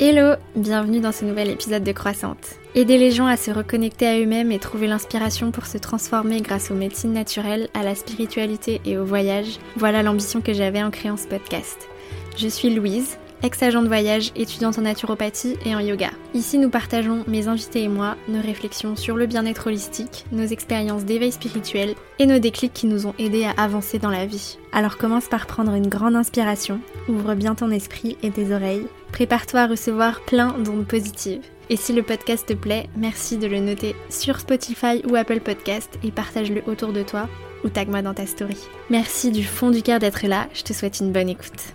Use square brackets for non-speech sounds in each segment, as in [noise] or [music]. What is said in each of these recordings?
Hello, bienvenue dans ce nouvel épisode de Croissante. Aider les gens à se reconnecter à eux-mêmes et trouver l'inspiration pour se transformer grâce aux médecines naturelles, à la spiritualité et au voyage, voilà l'ambition que j'avais en créant ce podcast. Je suis Louise, ex-agent de voyage, étudiante en naturopathie et en yoga. Ici, nous partageons, mes invités et moi, nos réflexions sur le bien-être holistique, nos expériences d'éveil spirituel et nos déclics qui nous ont aidés à avancer dans la vie. Alors commence par prendre une grande inspiration, ouvre bien ton esprit et tes oreilles Prépare-toi à recevoir plein d'ondes positives. Et si le podcast te plaît, merci de le noter sur Spotify ou Apple Podcast et partage-le autour de toi ou tag-moi dans ta story. Merci du fond du cœur d'être là, je te souhaite une bonne écoute.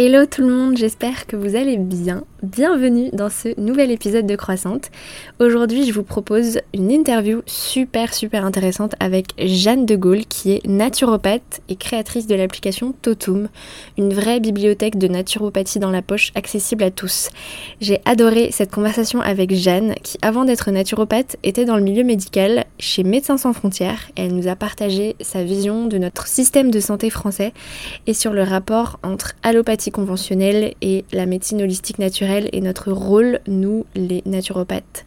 Hello tout le monde, j'espère que vous allez bien. Bienvenue dans ce nouvel épisode de Croissante. Aujourd'hui, je vous propose une interview super super intéressante avec Jeanne de Gaulle qui est naturopathe et créatrice de l'application Totum, une vraie bibliothèque de naturopathie dans la poche accessible à tous. J'ai adoré cette conversation avec Jeanne qui avant d'être naturopathe était dans le milieu médical chez Médecins sans frontières elle nous a partagé sa vision de notre système de santé français et sur le rapport entre allopathie conventionnelle et la médecine holistique naturelle et notre rôle, nous, les naturopathes.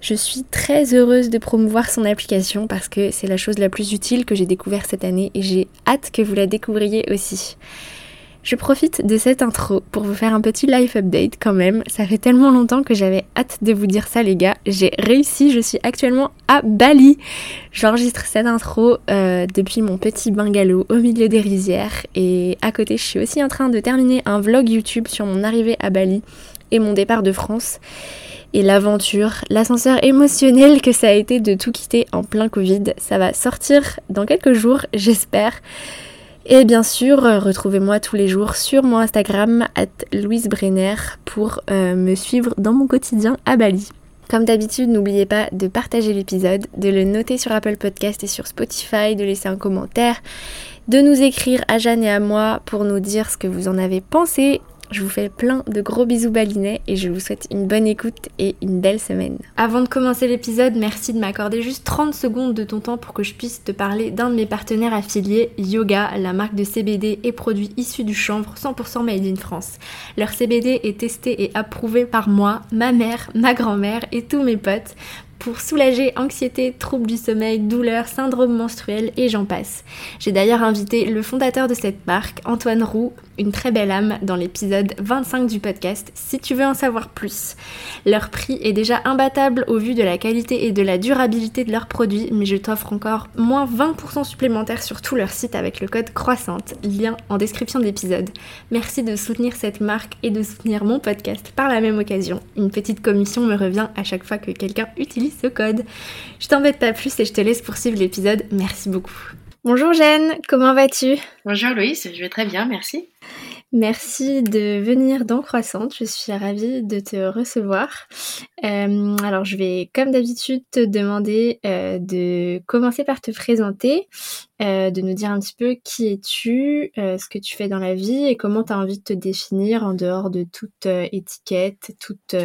Je suis très heureuse de promouvoir son application parce que c'est la chose la plus utile que j'ai découvert cette année et j'ai hâte que vous la découvriez aussi. Je profite de cette intro pour vous faire un petit life update quand même. Ça fait tellement longtemps que j'avais hâte de vous dire ça les gars. J'ai réussi, je suis actuellement à Bali. J'enregistre cette intro euh, depuis mon petit bungalow au milieu des rizières. Et à côté, je suis aussi en train de terminer un vlog YouTube sur mon arrivée à Bali et mon départ de France. Et l'aventure, l'ascenseur émotionnel que ça a été de tout quitter en plein Covid, ça va sortir dans quelques jours, j'espère. Et bien sûr, retrouvez-moi tous les jours sur mon Instagram, at Louise Brenner, pour euh, me suivre dans mon quotidien à Bali. Comme d'habitude, n'oubliez pas de partager l'épisode, de le noter sur Apple Podcast et sur Spotify, de laisser un commentaire, de nous écrire à Jeanne et à moi pour nous dire ce que vous en avez pensé je vous fais plein de gros bisous balinais et je vous souhaite une bonne écoute et une belle semaine. Avant de commencer l'épisode, merci de m'accorder juste 30 secondes de ton temps pour que je puisse te parler d'un de mes partenaires affiliés, Yoga, la marque de CBD et produits issus du chanvre 100% made in France. Leur CBD est testé et approuvé par moi, ma mère, ma grand-mère et tous mes potes pour soulager anxiété, troubles du sommeil, douleurs, syndrome menstruel et j'en passe. J'ai d'ailleurs invité le fondateur de cette marque, Antoine Roux, une très belle âme, dans l'épisode 25 du podcast, si tu veux en savoir plus. Leur prix est déjà imbattable au vu de la qualité et de la durabilité de leurs produits, mais je t'offre encore moins 20% supplémentaires sur tout leur site avec le code croissante, lien en description de l'épisode. Merci de soutenir cette marque et de soutenir mon podcast par la même occasion. Une petite commission me revient à chaque fois que quelqu'un utilise ce code. Je t'embête pas plus et je te laisse poursuivre l'épisode. Merci beaucoup. Bonjour Jeanne, comment vas-tu? Bonjour Louise, je vais très bien, merci. Merci de venir dans Croissante, je suis ravie de te recevoir. Euh, alors je vais comme d'habitude te demander euh, de commencer par te présenter, euh, de nous dire un petit peu qui es-tu, ce que tu fais dans la vie et comment tu as envie de te définir en dehors de toute étiquette, toute,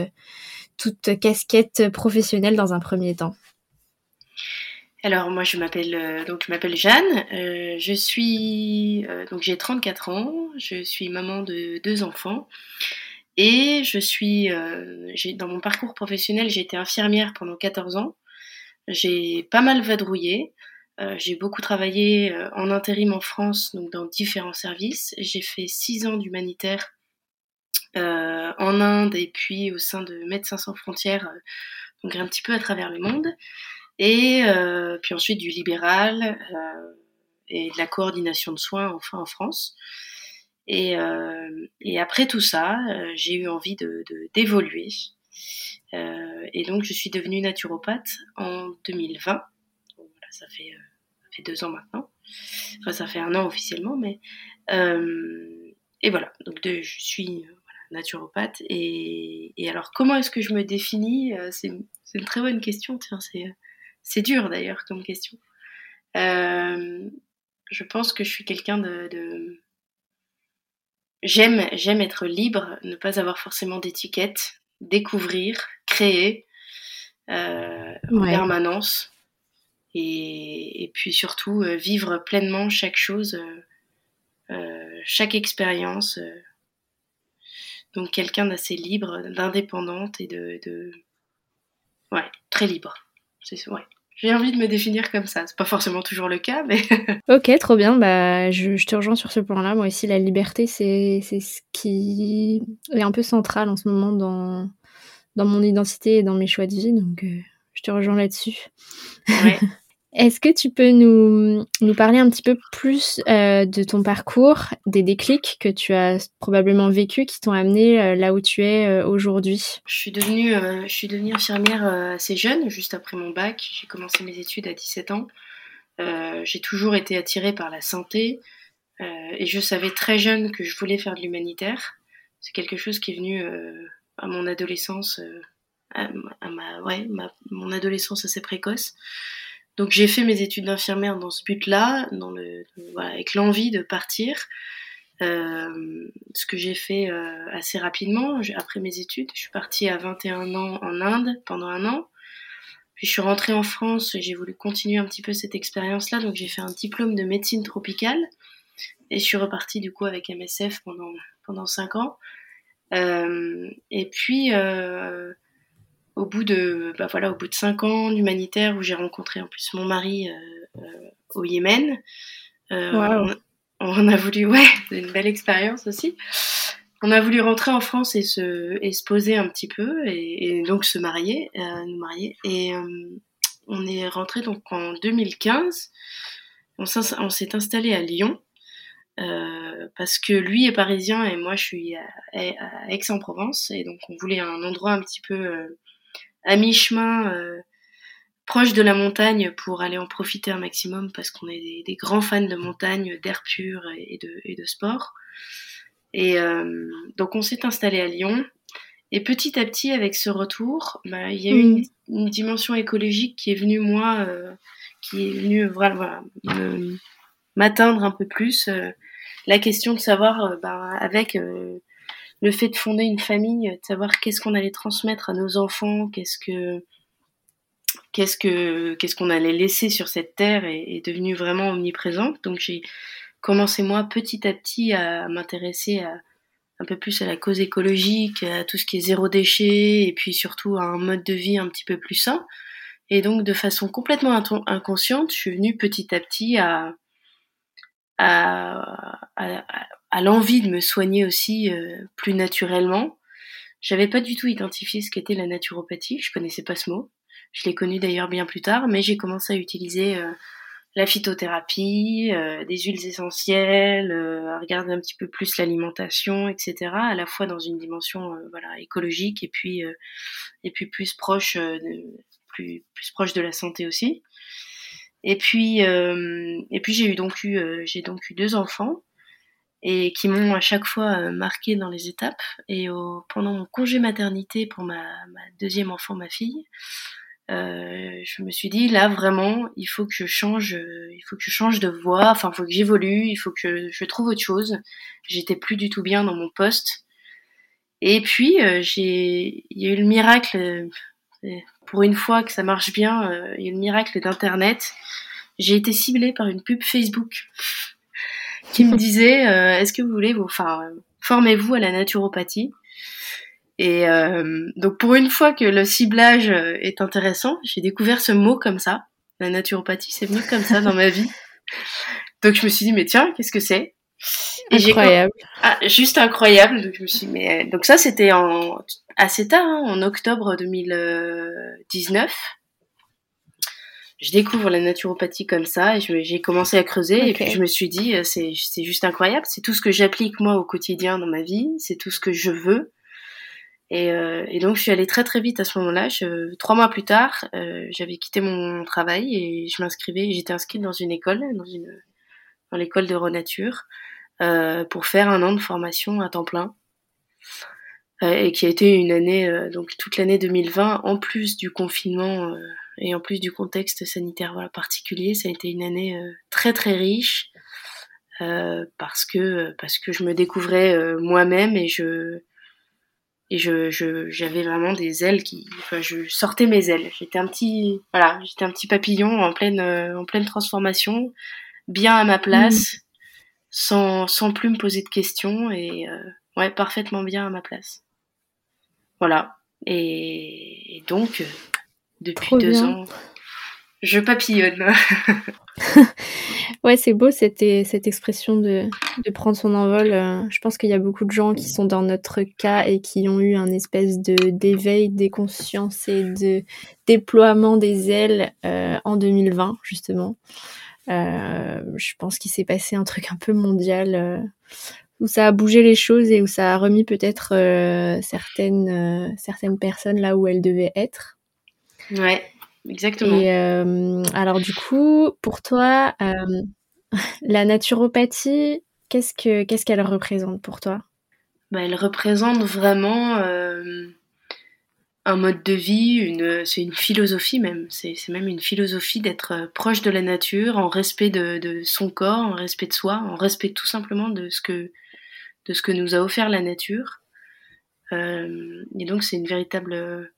toute casquette professionnelle dans un premier temps. Alors moi je m'appelle euh, donc je m'appelle Jeanne, euh, je suis euh, donc j'ai 34 ans, je suis maman de deux enfants et je suis j'ai dans mon parcours professionnel j'ai été infirmière pendant 14 ans. J'ai pas mal vadrouillé, j'ai beaucoup travaillé en intérim en France donc dans différents services. J'ai fait 6 ans d'humanitaire en Inde et puis au sein de Médecins sans frontières donc un petit peu à travers le monde et euh, puis ensuite du libéral euh, et de la coordination de soins enfin en France. Et, euh, et après tout ça, j'ai eu envie de d'évoluer. et donc je suis devenue naturopathe en 2020. voilà, ça fait, deux ans maintenant. Enfin, ça fait un an officiellement, mais et voilà. Donc je suis naturopathe. Et, et, alors, comment est-ce que je me définis? C'est une très bonne question. Tiens, c'est c'est dur d'ailleurs comme question. Euh, je pense que je suis quelqu'un de, J'aime, j'aime être libre, ne pas avoir forcément d'étiquette, découvrir, créer euh, en permanence et, puis surtout euh, vivre pleinement chaque chose, chaque expérience Donc quelqu'un d'assez libre, d'indépendante et de, de, ouais, très libre. C'est ouais. J'ai envie de me définir comme ça. C'est pas forcément toujours le cas, mais. [laughs] ok, trop bien. Bah, je, je te rejoins sur ce point-là. Moi aussi, la liberté, c'est ce qui est un peu central en ce moment dans, dans mon identité et dans mes choix de vie. Donc, euh, je te rejoins là-dessus. Ouais. [laughs] Est-ce que tu peux nous, nous, parler un petit peu plus euh, de ton parcours, des déclics que tu as probablement vécu qui t'ont amené euh, là où tu es euh, aujourd'hui? Je suis devenue, je suis devenue infirmière assez jeune, juste après mon bac. J'ai commencé mes études à 17 ans. J'ai toujours été attirée par la santé et je savais très jeune que je voulais faire de l'humanitaire. C'est quelque chose qui est venu à mon adolescence, à, ma, ouais, ma, mon adolescence assez précoce. Donc j'ai fait mes études d'infirmière dans ce but-là, avec l'envie de partir. Euh, ce que j'ai fait euh, assez rapidement après mes études. Je suis partie à 21 ans en Inde pendant un an. Puis je suis rentrée en France et j'ai voulu continuer un petit peu cette expérience-là. Donc j'ai fait un diplôme de médecine tropicale et je suis repartie du coup avec MSF pendant pendant cinq ans. Euh, et puis au bout de bah voilà au bout de cinq ans d'humanitaire où j'ai rencontré en plus mon mari euh, euh, au Yémen euh, on, a voulu ouais une belle expérience aussi. On a voulu rentrer en France et se et se poser un petit peu et, donc se marier nous marier. Et on est rentré donc en 2015 on s'est installé à Lyon parce que lui est parisien et moi je suis à, à Aix-en-Provence. Et donc on voulait un endroit un petit peu à mi-chemin, euh, proche de la montagne pour aller en profiter un maximum parce qu'on est des, grands fans de montagne, d'air pur et de, et de sport. Et euh, donc on s'est installé à Lyon. Et petit à petit, avec ce retour, bah, il y a eu une, mmh. dimension écologique qui est venue, moi, euh, qui est venue voilà, m'atteindre un peu plus. la question de savoir, bah, avec le fait de fonder une famille, de savoir qu'est-ce qu'on allait transmettre à nos enfants, qu'est-ce que qu'est-ce que qu'est-ce qu'on allait laisser sur cette terre est, devenu vraiment omniprésente. Donc j'ai commencé moi petit à petit à m'intéresser un peu plus à la cause écologique, à tout ce qui est zéro déchet et puis surtout à un mode de vie un petit peu plus sain. Et donc de façon complètement inconsciente, je suis venue petit à petit à, à, à, à l'envie de me soigner aussi euh, plus naturellement. J'avais pas du tout identifié ce qu'était la naturopathie, je connaissais pas ce mot. Je l'ai connu d'ailleurs bien plus tard, mais j'ai commencé à utiliser euh, la phytothérapie, euh, des huiles essentielles, à regarder un petit peu plus l'alimentation, etc. À la fois dans une dimension voilà écologique et puis et puis plus proche de, plus plus proche de la santé aussi. Et puis et puis j'ai eu donc eu j'ai donc eu deux enfants et qui m'ont à chaque fois euh, marqué dans les étapes. Et au, pendant mon congé maternité pour ma, ma deuxième enfant, ma fille, euh, je me suis dit là vraiment, il faut que je change, euh, il faut que je change de voie, enfin il faut que j'évolue, il faut que je trouve autre chose. J'étais plus du tout bien dans mon poste. Et puis euh, j'ai, il y a eu le miracle, pour une fois que ça marche bien, il y a le miracle d'internet. J'ai été ciblée par une pub Facebook [laughs] qui me [laughs] disait euh, est-ce que vous voulez vous enfin formez-vous à la naturopathie? Et euh, donc pour une fois que le ciblage euh, est intéressant j'ai découvert ce mot comme ça. La naturopathie c'est venu comme ça dans ma vie. [laughs] Donc je me suis dit mais tiens qu'est-ce que c'est? Incroyable. Ah, juste incroyable. Donc je me suis dit, mais donc ça c'était en assez tard hein, en octobre 2019 je découvre la naturopathie comme ça et j'ai commencé à creuser et puis je me suis dit euh, c'est c'est juste incroyable. C'est tout ce que j'applique moi au quotidien dans ma vie. C'est tout ce que je veux. Et, euh, et donc je suis allée très très vite à ce moment-là. Trois mois plus tard euh, j'avais quitté mon travail et je m'inscrivais. J'étais inscrite dans une école dans une dans l'école de Renature euh, pour faire un an de formation à temps plein. Euh, et qui a été une année donc toute l'année 2020 en plus du confinement et en plus du contexte sanitaire voilà, particulier, ça a été une année euh, très très riche euh, parce que parce que je me découvrais euh, moi-même et je et je j'avais vraiment des ailes qui enfin je sortais mes ailes. J'étais un petit voilà j'étais un petit papillon en pleine en pleine transformation bien à ma place mmh. sans sans plus me poser de questions et ouais, parfaitement bien à ma place. Voilà. Et, donc, depuis deux ans, je papillonne. [laughs] ouais, c'est beau cette, cette expression de, de prendre son envol. Euh, je pense qu'il y a beaucoup de gens qui sont dans notre cas et qui ont eu un espèce de d'éveil des consciences et de déploiement des ailes euh, en 2020, justement. Euh, je pense qu'il s'est passé un truc un peu mondial où ça a bougé les choses et où ça a remis peut-être certaines, certaines personnes là où elles devaient être. Ouais. Exactement. Et euh, alors du coup, pour toi, euh, [laughs] la naturopathie, qu'est-ce que qu'est-ce qu'elle représente pour toi? Bah, Elle représente vraiment euh, un mode de vie, c'est une philosophie même. C'est, même une philosophie d'être proche de la nature, en respect de, son corps, en respect de soi, en respect tout simplement de ce que nous a offert la nature. et donc c'est une véritable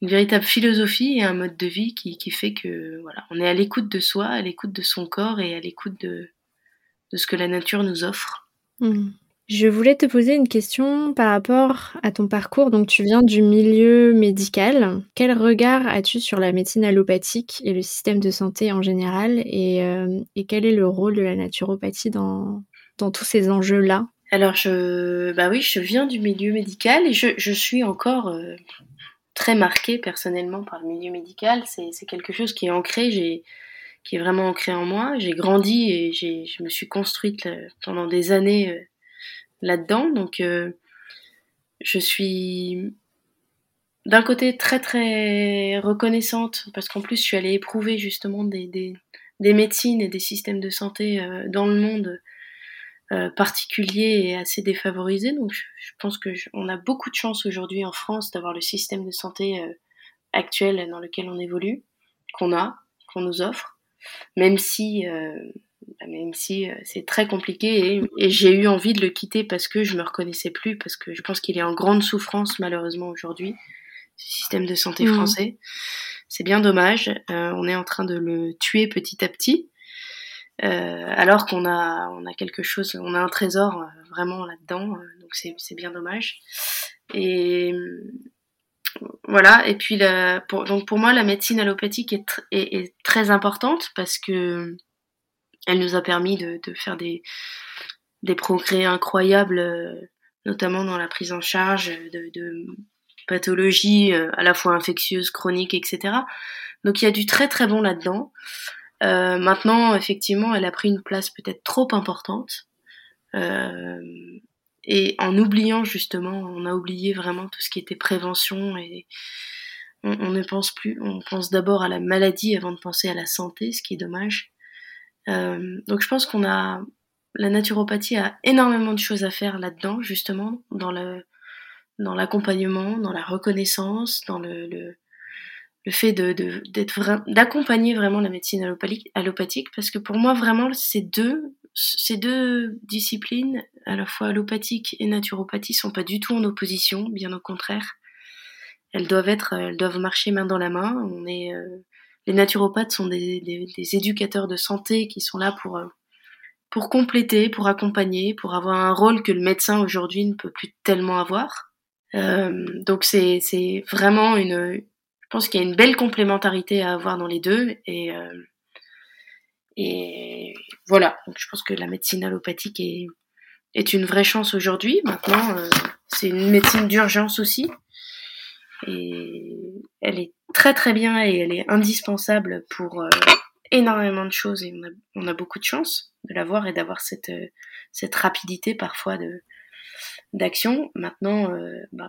une véritable philosophie et un mode de vie qui, fait que on est à l'écoute de soi, à l'écoute de son corps et à l'écoute de, ce que la nature nous offre. Hmm. Je voulais te poser une question par rapport à ton parcours. Donc, tu viens du milieu médical. Quel regard as-tu sur la médecine allopathique et le système de santé en général Et, euh, quel est le rôle de la naturopathie dans, dans tous ces enjeux-là? Alors, je, bah oui, je viens du milieu médical et je, suis encore euh, très marquée personnellement par le milieu médical. C'est quelque chose qui est ancré, j'ai qui est vraiment ancré en moi. J'ai grandi et je me suis construite euh, pendant des années là-dedans. Donc, euh, je suis d'un côté très très reconnaissante parce qu'en plus je suis allée éprouver justement des, des, des, médecines et des systèmes de santé dans le monde euh, particulier et assez défavorisé. Donc je, pense que on a beaucoup de chance aujourd'hui en France d'avoir le système de santé euh, actuel dans lequel on évolue, qu'on a, qu'on nous offre, même si euh, même si c'est très compliqué et, et j'ai eu envie de le quitter parce que je me reconnaissais plus, parce que je pense qu'il est en grande souffrance malheureusement aujourd'hui, ce système de santé mmh. français. C'est bien dommage. on est en train de le tuer petit à petit. Euh, alors qu'on a, on a quelque chose, on a un trésor euh, vraiment là-dedans, euh, donc c'est, bien dommage. Et voilà, et puis la, pour, donc pour moi la médecine allopathique est, est, très importante parce que elle nous a permis de, faire des, des progrès incroyables, notamment dans la prise en charge de, pathologies à la fois infectieuses, chroniques, etc. Donc il y a du très très bon là-dedans. Euh, maintenant, effectivement, elle a pris une place peut-être trop importante. Euh, et en oubliant justement, on a oublié vraiment tout ce qui était prévention et on ne pense plus, on pense d'abord à la maladie avant de penser à la santé, ce qui est dommage. Euh, donc je pense qu'on a, la naturopathie a énormément de choses à faire là-dedans, justement, dans le, dans l'accompagnement, dans la reconnaissance, dans le, le fait de, d'être d'accompagner vraiment la médecine allopathique, parce que pour moi vraiment ces deux ces deux disciplines à la fois allopathique et naturopathie sont pas du tout en opposition bien au contraire. Elles doivent être elles doivent marcher main dans la main. On est euh, les naturopathes sont des, éducateurs de santé qui sont là pour euh, pour compléter pour accompagner pour avoir un rôle que le médecin aujourd'hui ne peut plus tellement avoir. Euh, donc c'est vraiment une je pense qu'il y a une belle complémentarité à avoir dans les deux et euh, et voilà. Donc je pense que la médecine allopathique est est une vraie chance aujourd'hui. Maintenant c'est une médecine d'urgence aussi. Et elle est très très bien et elle est indispensable pour euh, énormément de choses et on a, on beaucoup de chance de l'avoir et d'avoir cette cette rapidité parfois de d'action. Maintenant bah,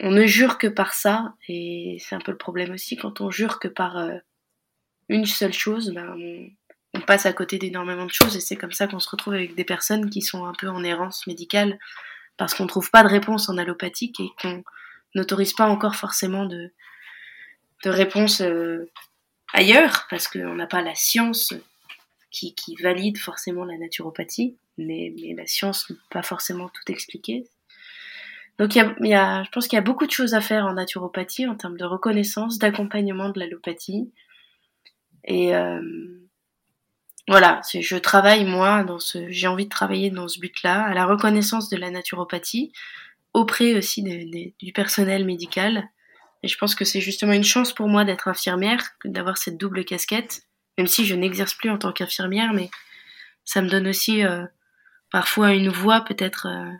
on ne jure que par ça, et c'est un peu le problème aussi, quand on jure que par euh, une seule chose, ben, on, passe à côté d'énormément de choses, et c'est comme ça qu'on se retrouve avec des personnes qui sont un peu en errance médicale, parce qu'on trouve pas de réponse en allopathique, et qu'on n'autorise pas encore forcément de, de réponse euh, ailleurs, parce qu'on n'a pas la science qui, valide forcément la naturopathie, mais, mais la science ne peut pas forcément tout expliquer. Donc il y a, je pense qu'il y a beaucoup de choses à faire en naturopathie en termes de reconnaissance, d'accompagnement de l'allopathie. Et, euh, voilà, je travaille moi dans ce, j'ai envie de travailler dans ce but-là, à la reconnaissance de la naturopathie auprès aussi du personnel médical. Et je pense que c'est justement une chance pour moi d'être infirmière, d'avoir cette double casquette, même si je n'exerce plus en tant qu'infirmière, mais ça me donne aussi euh, parfois une voix peut-être euh,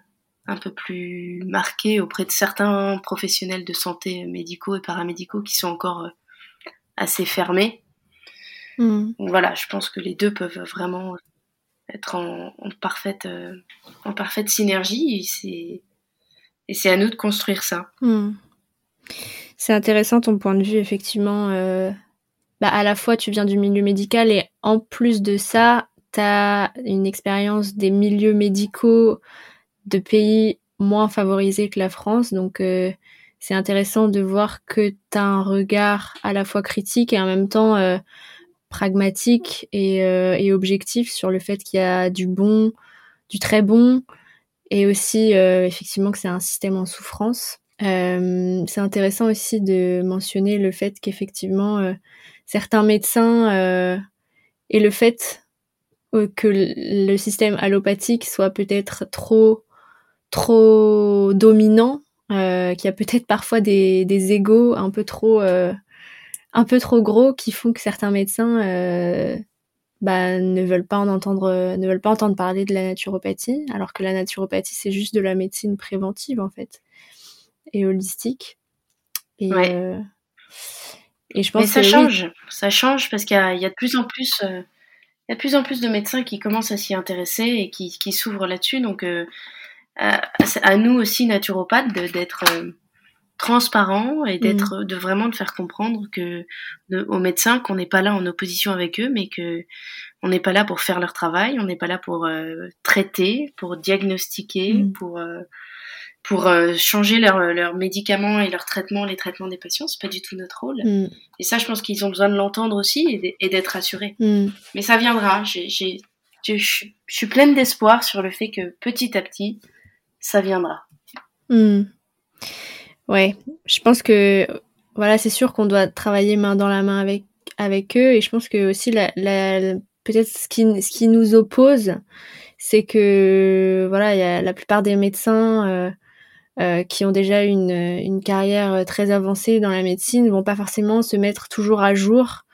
un peu plus marquée auprès de certains professionnels de santé médicaux et paramédicaux qui sont encore euh, assez fermés. Mm. voilà, je pense que les deux peuvent vraiment être en, parfaite, en parfaite synergie et c'est à nous de construire ça. Mm. C'est intéressant ton point de vue, effectivement. bah, à la fois, tu viens du milieu médical et en plus de ça, une expérience des milieux médicaux de pays moins favorisés que la France. Donc, euh, c'est intéressant de voir que tu as un regard à la fois critique et en même temps euh, pragmatique euh, et, objectif sur le fait qu'il y a du bon, du très bon, et aussi effectivement que c'est un système en souffrance. C'est intéressant aussi de mentionner le fait qu'effectivement certains médecins et le fait euh, que le système allopathique soit peut-être trop trop dominant, euh, qu'il y a peut-être parfois des, des égaux un peu trop euh, un peu trop gros qui font que certains médecins euh, bah, ne veulent pas en entendre ne veulent pas entendre parler de la naturopathie, alors que la naturopathie c'est juste de la médecine préventive en fait et holistique. Et, ouais. et je pense Mais ça change, ça change parce qu'il y, y, a de plus en plus il y a de plus en plus de médecins qui commencent à s'y intéresser et qui, qui s'ouvrent là-dessus. Donc, euh, à, nous aussi, naturopathes, d'être euh, transparents et d'être, mm. de vraiment de faire comprendre que aux médecins qu'on n'est pas là en opposition avec eux, mais que on n'est pas là pour faire leur travail, on n'est pas là pour euh, traiter, pour diagnostiquer, mm. pour euh, pour euh, changer leurs leur médicaments et leurs traitements, les traitements des patients. C'est pas du tout notre rôle. Mm. Et ça, je pense qu'ils ont besoin de l'entendre aussi et d'être rassurés. Mm. Mais ça viendra. Je suis pleine d'espoir sur le fait que petit à petit, ça viendra. Mm. Ouais, je pense que voilà, c'est sûr qu'on doit travailler main dans la main avec avec eux et je pense que aussi la, la peut-être ce qui ce qui nous oppose, c'est que voilà, il y a la plupart des médecins euh, euh, qui ont déjà une, une carrière euh, très avancée dans la médecine vont pas forcément se mettre toujours à jour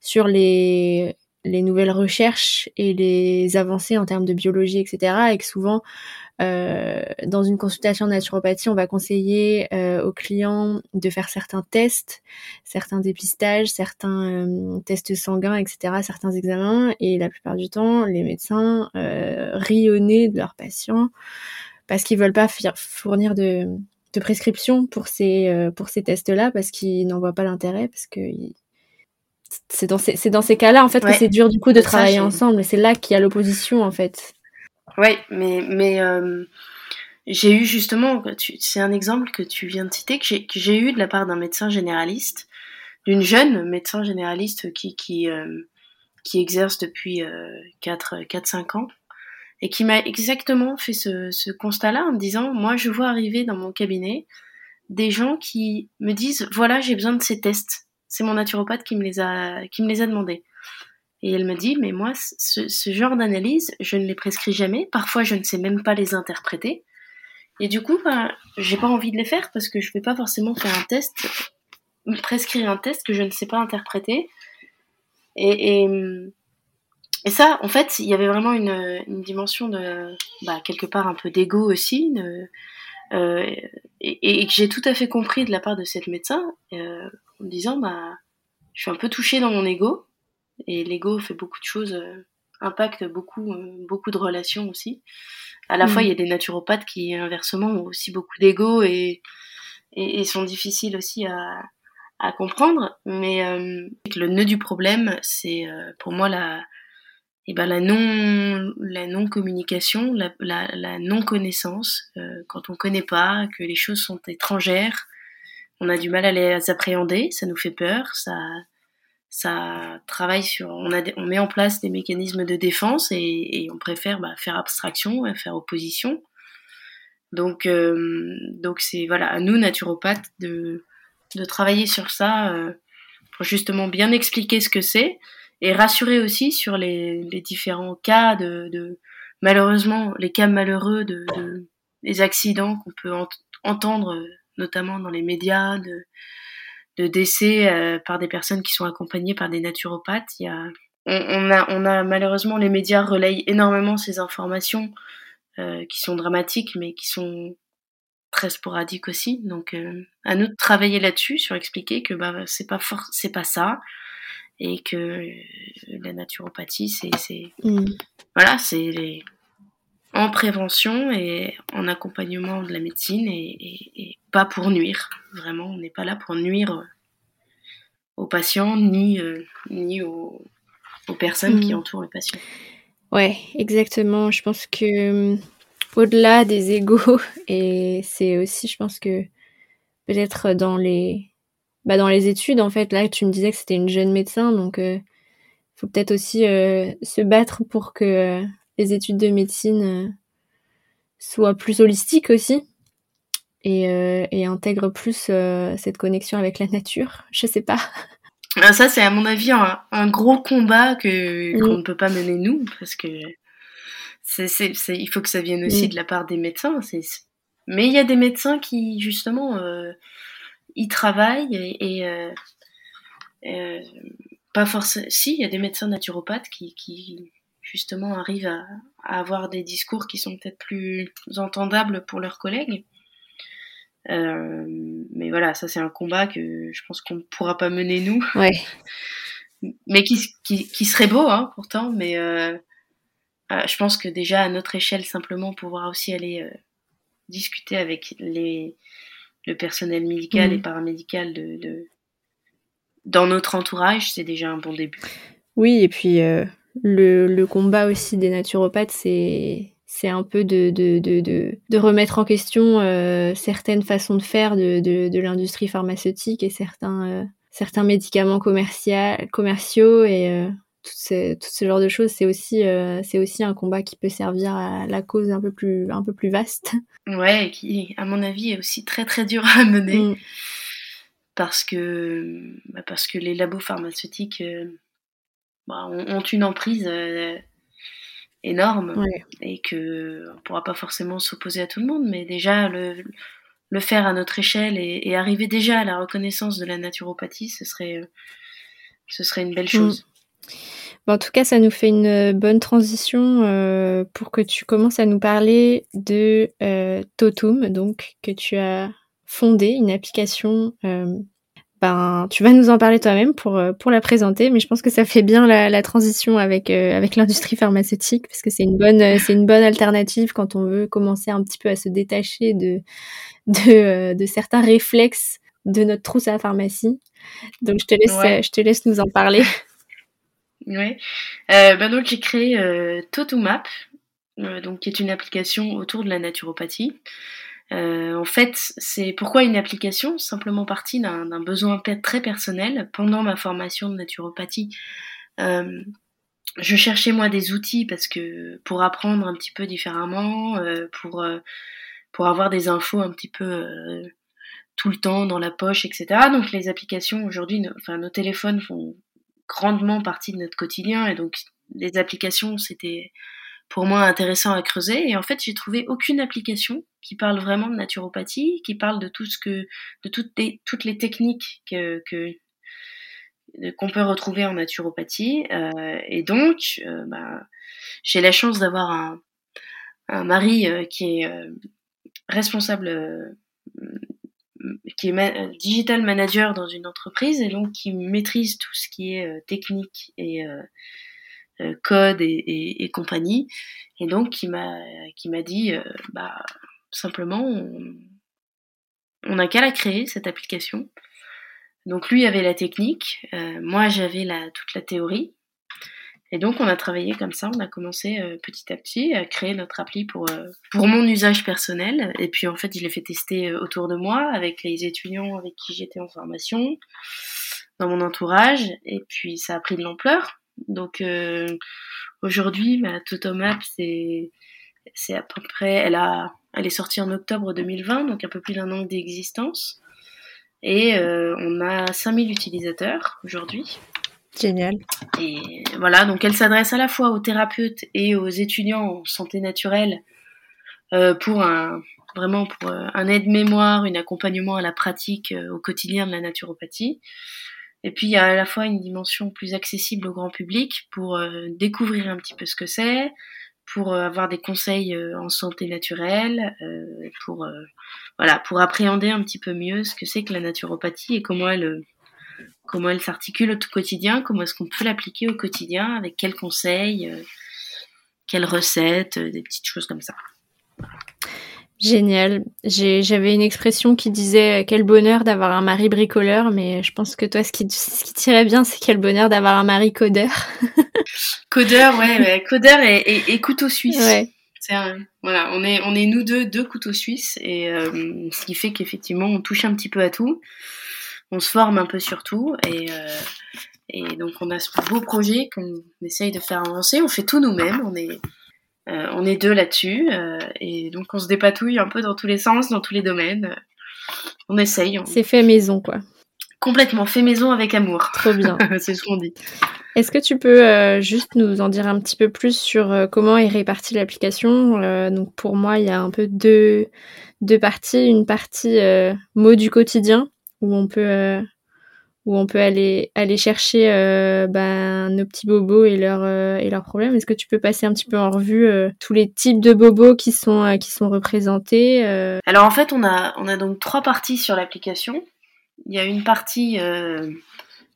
sur les, les nouvelles recherches et les avancées en termes de biologie, etc. Et que souvent, euh, dans une consultation de naturopathie, on va conseiller euh, aux clients de faire certains tests, certains dépistages, certains euh, tests sanguins, etc., certains examens. Et la plupart du temps, les médecins euh, rient au de leurs patients parce qu'ils veulent pas fournir de, de prescription pour ces euh, pour ces tests-là parce qu'ils n'en voient pas l'intérêt parce que c'est dans ces c'est dans ces cas-là en fait que c'est dur du coup de travailler ensemble et c'est là qu'il y a l'opposition en fait. Oui, mais mais euh, j'ai eu justement c'est un exemple que tu viens de citer que j'ai eu de la part d'un médecin généraliste, d'une jeune médecin généraliste qui qui euh, qui exerce depuis 4 4 5 ans et qui m'a exactement fait ce, constat-là en me disant, moi je vois arriver dans mon cabinet des gens qui me disent, voilà, j'ai besoin de ces tests. C'est mon naturopathe qui me les a, qui me les a demandés. Et elle me dit, mais moi, ce, genre d'analyse, je ne les prescris jamais. Parfois, je ne sais même pas les interpréter. Et du coup, ben, j'ai pas envie de les faire parce que je vais pas forcément faire un test, prescrire un test que je ne sais pas interpréter. Et, et ça, en fait, il y avait vraiment une, une dimension de, bah, quelque part un peu d'ego aussi, euh, et, et, que j'ai tout à fait compris de la part de cette médecin, euh, en me disant, bah, je suis un peu touchée dans mon ego, et l'ego fait beaucoup de choses, euh, impacte beaucoup, beaucoup de relations aussi. À la fois, mm. il y a des naturopathes qui, inversement, ont aussi beaucoup d'ego et, et, sont difficiles aussi à, à comprendre, mais euh, le nœud du problème, c'est pour moi la et ben la non la non communication, la, la non connaissance, euh, quand on connaît pas, que les choses sont étrangères, on a du mal à les appréhender, ça nous fait peur, ça ça travaille sur, on a on met en place des mécanismes de défense et, et on préfère bah, faire abstraction, faire opposition. Donc euh, donc c'est voilà à nous naturopathes de de travailler sur ça euh, pour justement bien expliquer ce que c'est et rassurer aussi sur les, différents cas de, de, malheureusement les cas malheureux de, de des accidents qu'on peut entendre notamment dans les médias de, de décès euh, par des personnes qui sont accompagnées par des naturopathes. Il y a, on, a, on a malheureusement les médias relayent énormément ces informations euh, qui sont dramatiques, mais qui sont très sporadiques aussi. Donc, euh, à nous de travailler là-dessus, sur expliquer que bah c'est pas c'est pas ça, et que la naturopathie, c'est, mm. voilà, c'est en prévention et en accompagnement de la médecine et, pas pour nuire. Vraiment, on n'est pas là pour nuire aux patients ni, euh, ni aux, aux, personnes qui mm. entourent les patients. Ouais, exactement. Je pense que au-delà des égaux, [laughs] et c'est aussi, je pense que peut-être dans les, bah dans les études, en fait, là, tu me disais que c'était une jeune médecin, donc euh, faut peut-être aussi euh, se battre pour que les études de médecine euh, soient plus holistiques aussi et, euh, et intègrent plus euh, cette connexion avec la nature. Je sais pas. [laughs] Ah, ça, c'est à mon avis un, un gros combat que mm. qu'on ne peut pas mener nous parce que c'est, c'est, il faut que ça vienne aussi mm. de la part des médecins. Mais il y a des médecins qui justement euh, y travaillent et, et euh, pas forcément. Si, il y a des médecins naturopathes qui, qui justement arrivent à, avoir des discours qui sont peut-être plus entendables pour leurs collègues. Euh, mais voilà, ça c'est un combat que je pense qu'on ne pourra pas mener nous. Ouais. [laughs] mais qui, qui, serait beau hein, pourtant, mais euh, euh, je pense que déjà à notre échelle, simplement pouvoir aussi aller discuter avec les, le personnel médical et mmh. paramédical de, de, dans notre entourage, c'est déjà un bon début. Oui, et puis le, le combat aussi des naturopathes, c'est c'est un peu de, de, de, de, remettre en question euh, certaines façons de faire de, l'industrie pharmaceutique et certains, euh, certains médicaments commerciaux et euh, tout, ce, tout ce genre de choses. C'est aussi, c'est aussi un combat qui peut servir à la cause un peu plus, un peu plus vaste. Ouais, qui, à mon avis, est aussi très très dur à mener. Mm. Parce, que, bah parce que les labos pharmaceutiques bah, ont, une emprise euh, énorme et que on pourra pas forcément s'opposer à tout le monde, mais déjà le, le faire à notre échelle et, arriver déjà à la reconnaissance de la naturopathie, ce serait, ce serait une belle mm. Chose. en tout cas, ça nous fait une bonne transition euh, pour que tu commences à nous parler de euh, Totum, donc que tu as fondé, une application ben, tu vas nous en parler toi-même pour, euh, pour la présenter, mais je pense que ça fait bien la, la transition avec, euh, avec l'industrie pharmaceutique, parce que c'est une, bonne, euh, c'est une bonne alternative quand on veut commencer un petit peu à se détacher de, de, de certains réflexes de notre trousse à la pharmacie. Donc, je te laisse, je te laisse nous en parler. [laughs] Oui. ben donc, j'ai créé Totumap, donc, qui est une application autour de la naturopathie. Euh, en fait, c'est pourquoi une application? Simplement partie d'un besoin très personnel. Pendant ma formation de naturopathie, euh, je cherchais moi des outils parce que pour apprendre un petit peu différemment, euh, pour pour avoir des infos un petit peu tout le temps dans la poche, etc. Donc les applications aujourd'hui, enfin nos téléphones font grandement partie de notre quotidien et donc les applications c'était pour moi intéressant à creuser. Et en fait, j'ai trouvé aucune application qui parle vraiment de naturopathie, qui parle de tout ce que, de toutes les, toutes les techniques que, que qu'on peut retrouver en naturopathie. Euh, et donc, euh, bah, j'ai la chance d'avoir un, un mari euh, qui est euh, responsable, euh, qui est digital manager dans une entreprise et donc qui maîtrise tout ce qui est technique et euh, code et, compagnie. Et donc, qui m'a qui m'a dit, euh, bah simplement, on n'a qu'à la créer cette application. Donc lui avait la technique, euh, moi j'avais la, toute la théorie. Et donc on a travaillé comme ça, on a commencé petit à petit à créer notre appli pour, pour mon usage personnel. Et puis en fait je l'ai fait tester autour de moi avec les étudiants avec qui j'étais en formation, dans mon entourage. Et puis ça a pris de l'ampleur. Donc euh, aujourd'hui, ma Totomap, c'est c'est à peu près, elle a, elle est sortie en octobre 2020, donc un peu plus d'un an d'existence. Et euh, on a 5000 utilisateurs aujourd'hui. Génial. Et voilà, donc elle s'adresse à la fois aux thérapeutes et aux étudiants en santé naturelle euh, pour un vraiment pour euh, un aide-mémoire, un accompagnement à la pratique euh, au quotidien de la naturopathie. Et puis il y a à la fois une dimension plus accessible au grand public pour découvrir un petit peu ce que c'est, pour avoir des conseils en santé naturelle, pour voilà, pour appréhender un petit peu mieux ce que c'est que la naturopathie et comment elle comment elle s'articule au quotidien, comment est-ce qu'on peut l'appliquer au quotidien, avec quels conseils, quelles recettes, des petites choses comme ça. Génial. J'avais une expression qui disait euh, quel bonheur d'avoir un mari bricoleur, mais je pense que toi, ce qui, ce qui tirait bien, c'est quel bonheur d'avoir un mari codeur. [laughs] codeur, ouais, codeur et, et, couteau suisse. Ouais. voilà, on est, on est nous deux, deux couteaux suisses, et euh, ce qui fait qu'effectivement, on touche un petit peu à tout, on se forme un peu sur tout, et, euh, et donc on a ce beau projet qu'on essaye de faire avancer. On fait tout nous-mêmes, on est euh, on est deux là-dessus euh, et donc on se dépatouille un peu dans tous les sens, dans tous les domaines. On essaye. C'est fait maison, quoi. Complètement fait maison avec amour. Trop bien. [laughs] C'est ce qu'on dit. Est-ce que tu peux euh, juste nous en dire un petit peu plus sur comment est répartie l'application? Donc pour moi, il y a un peu deux, deux parties. Une partie mots du quotidien où on peut où on peut aller aller chercher euh, ben, nos petits bobos et leurs euh, et leurs problèmes. Est-ce que tu peux passer un petit peu en revue euh, tous les types de bobos qui sont qui sont représentés Alors en fait, on a on a donc trois parties sur l'application. Il y a une partie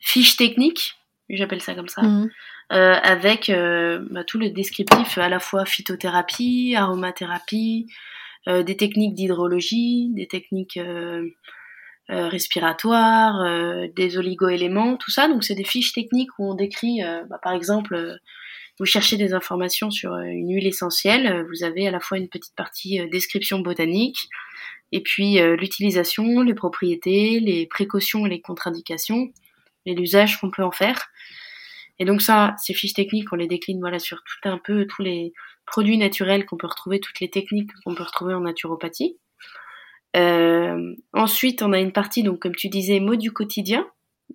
fiche technique, j'appelle ça comme ça. Mmh. avec bah, tout le descriptif à la fois phytothérapie, aromathérapie, des techniques d'hydrologie, des techniques euh, respiratoires, euh, des oligo-éléments, tout ça. Donc c'est des fiches techniques où on décrit, euh, bah, par exemple, vous cherchez des informations sur une huile essentielle, vous avez à la fois une petite partie description botanique, et puis l'utilisation, les propriétés, les précautions et les contre-indications, et l'usage qu'on peut en faire. Et donc ça, ces fiches techniques, on les décline voilà sur tout un peu tous les produits naturels qu'on peut retrouver, toutes les techniques qu'on peut retrouver en naturopathie. Euh, ensuite, on a une partie, donc comme tu disais, mots du quotidien,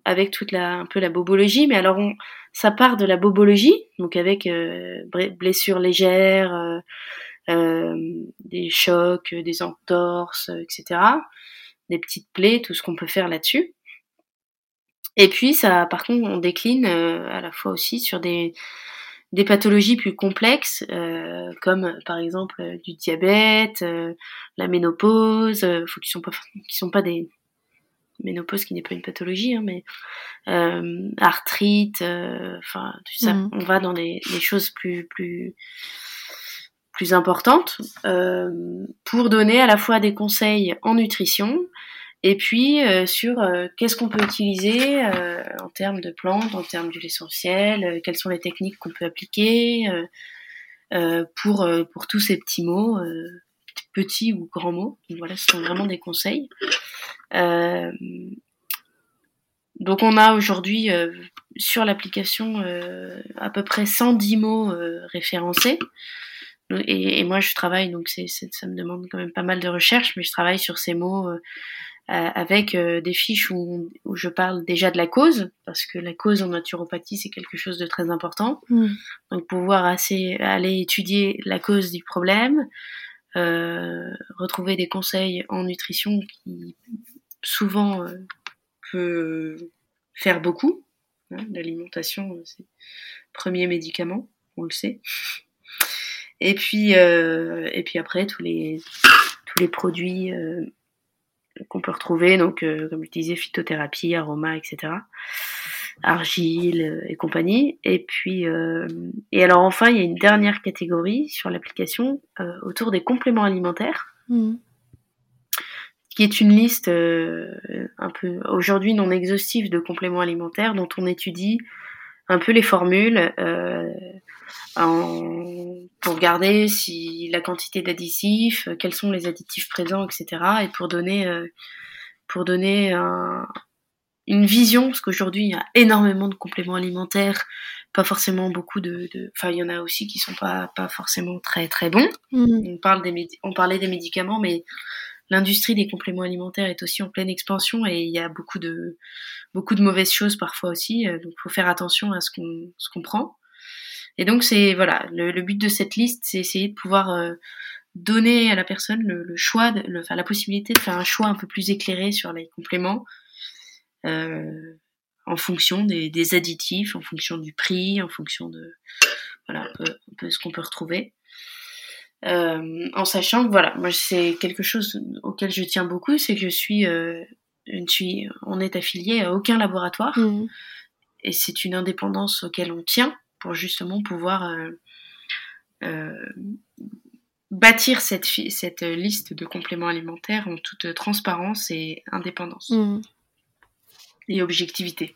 avec toute la, un peu la bobologie. Mais alors, on, ça part de la bobologie, donc avec euh, blessures légères, euh, euh, des chocs, des entorses, etc. Des petites plaies, tout ce qu'on peut faire là-dessus. Et puis, ça, par contre, on décline à la fois aussi sur des des pathologies plus complexes, euh, comme par exemple euh, du diabète, euh, la ménopause, euh, faut qu'ils sont pas, qui sont pas des ménopause qui n'est pas une pathologie, hein, mais arthrite, enfin tout ça, mmh. on va dans les, les, choses plus plus plus importantes pour donner à la fois des conseils en nutrition et puis euh, sur euh, qu'est-ce qu'on peut utiliser euh, en termes de plantes, en termes d'huile essentielle, quelles sont les techniques qu'on peut appliquer pour, pour tous ces petits mots, petits ou grands mots. Donc, voilà, ce sont vraiment des conseils. donc on a aujourd'hui sur l'application à peu près 110 mots référencés. Et, et, moi je travaille, donc ça me demande quand même pas mal de recherche, mais je travaille sur ces mots euh, avec euh, des fiches où, où, je parle déjà de la cause, parce que la cause en naturopathie, c'est quelque chose de très important. Mm. Donc pouvoir assez, aller étudier la cause du problème, euh, retrouver des conseils en nutrition qui souvent euh, peut faire beaucoup. Hein, L'alimentation, c'est le premier médicament, on le sait. Et puis, euh, et puis après, tous les, tous les produits euh, qu'on peut retrouver, donc euh, comme je disais, phytothérapie, aroma, etc. Argile euh, et compagnie. Et puis, euh, et alors enfin, il y a une dernière catégorie sur l'application autour des compléments alimentaires. Mmh. qui est une liste un peu aujourd'hui non exhaustive de compléments alimentaires dont on étudie un peu les formules pour regarder si la quantité d'additifs, euh, quels sont les additifs présents, etc. Et pour donner, euh, pour donner un, une vision, parce qu'aujourd'hui il y a énormément de compléments alimentaires, pas forcément beaucoup de, enfin il y en a aussi qui sont pas pas forcément très très bons. Mm. On parle des on parlait des médicaments, mais l'industrie des compléments alimentaires est aussi en pleine expansion et il y a beaucoup de beaucoup de mauvaises choses parfois aussi. donc, il faut faire attention à ce qu'on ce qu'on prend. Et donc, c'est voilà, le, but de cette liste, c'est essayer de pouvoir donner à la personne le, choix, le, enfin, la possibilité de faire un choix un peu plus éclairé sur les compléments. Euh, en fonction des, des, additifs, en fonction du prix, en fonction de voilà un peu, un peu ce qu'on peut retrouver. Euh, en sachant que voilà, moi c'est quelque chose auquel je tiens beaucoup, c'est que je suis, euh, je suis, on est affilié à aucun laboratoire mmh. et c'est une indépendance auquel on tient pour justement pouvoir euh, euh bâtir cette, cette liste de compléments alimentaires en toute transparence et indépendance. Mmh et objectivité.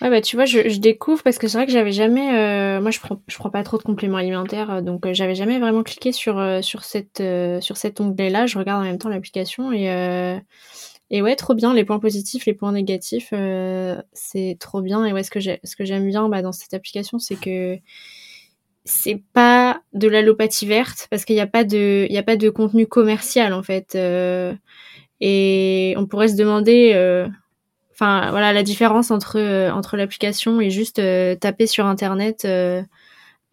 Ouais, bah tu vois, je, je découvre parce que c'est vrai que j'avais jamais. Euh, moi, je prends, je prends pas trop de compléments alimentaires, donc euh, j'avais jamais vraiment cliqué sur, sur, cette, sur cet onglet-là. Je regarde en même temps l'application et, et ouais, trop bien. Les points positifs, les points négatifs, c'est trop bien. Et ouais, ce que j'aime bien bah, dans cette application, c'est que c'est pas de l'allopathie verte parce qu'il n'y a pas de, a pas de contenu commercial en fait. et on pourrait se demander Enfin, voilà, la différence entre euh, entre l'application et juste euh, taper sur internet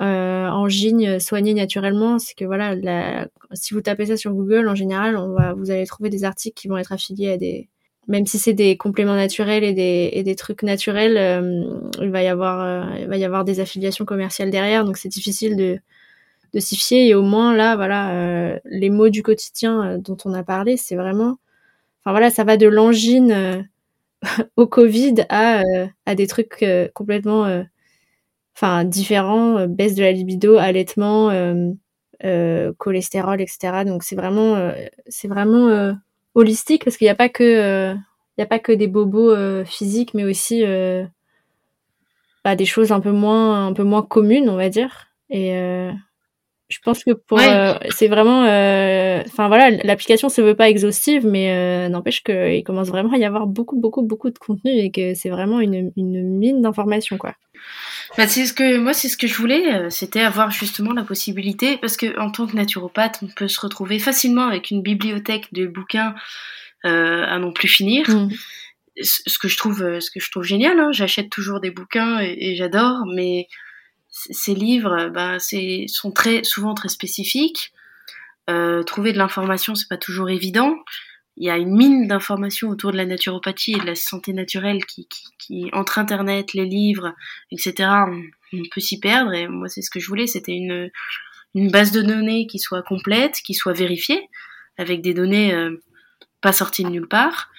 euh, en gigne soigner naturellement, c'est que voilà, la, si vous tapez ça sur Google, en général, vous allez trouver des articles qui vont être affiliés à des, même si c'est des compléments naturels et des, et des trucs naturels, il va y avoir, il va y avoir des affiliations commerciales derrière, donc c'est difficile de, de s'y fier. Et au moins là, voilà, les mots du quotidien dont on a parlé, c'est vraiment, enfin voilà, ça va de l'angine [laughs] au Covid à, euh, à des trucs euh, complètement euh, enfin différents, baisse de la libido, allaitement, cholestérol, etc. Donc c'est vraiment c'est vraiment holistique parce qu'il n'y a pas que il y a pas que des bobos physiques, mais aussi bah, des choses un peu moins un peu moins communes, on va dire. Et je pense que pour euh, c'est vraiment euh, enfin voilà l'application se veut pas exhaustive mais euh, n'empêche qu'il commence vraiment à y avoir beaucoup beaucoup beaucoup de contenu et que c'est vraiment une, une mine d'informations quoi bah, c'est ce que moi c'est ce que je voulais c'était avoir justement la possibilité parce que en tant que naturopathe on peut se retrouver facilement avec une bibliothèque de bouquins à non plus finir mmh. ce que je trouve ce que je trouve génial hein. j'achète toujours des bouquins et j'adore mais ces livres ben, c'est, sont très, souvent très spécifiques. Euh, trouver de l'information, c'est pas toujours évident. Il y a une mine d'informations autour de la naturopathie et de la santé naturelle qui, qui, entre Internet, les livres, etc., on, peut s'y perdre. Et moi, c'est ce que je voulais, c'était une, une base de données qui soit complète, qui soit vérifiée, avec des données euh, pas sorties de nulle part,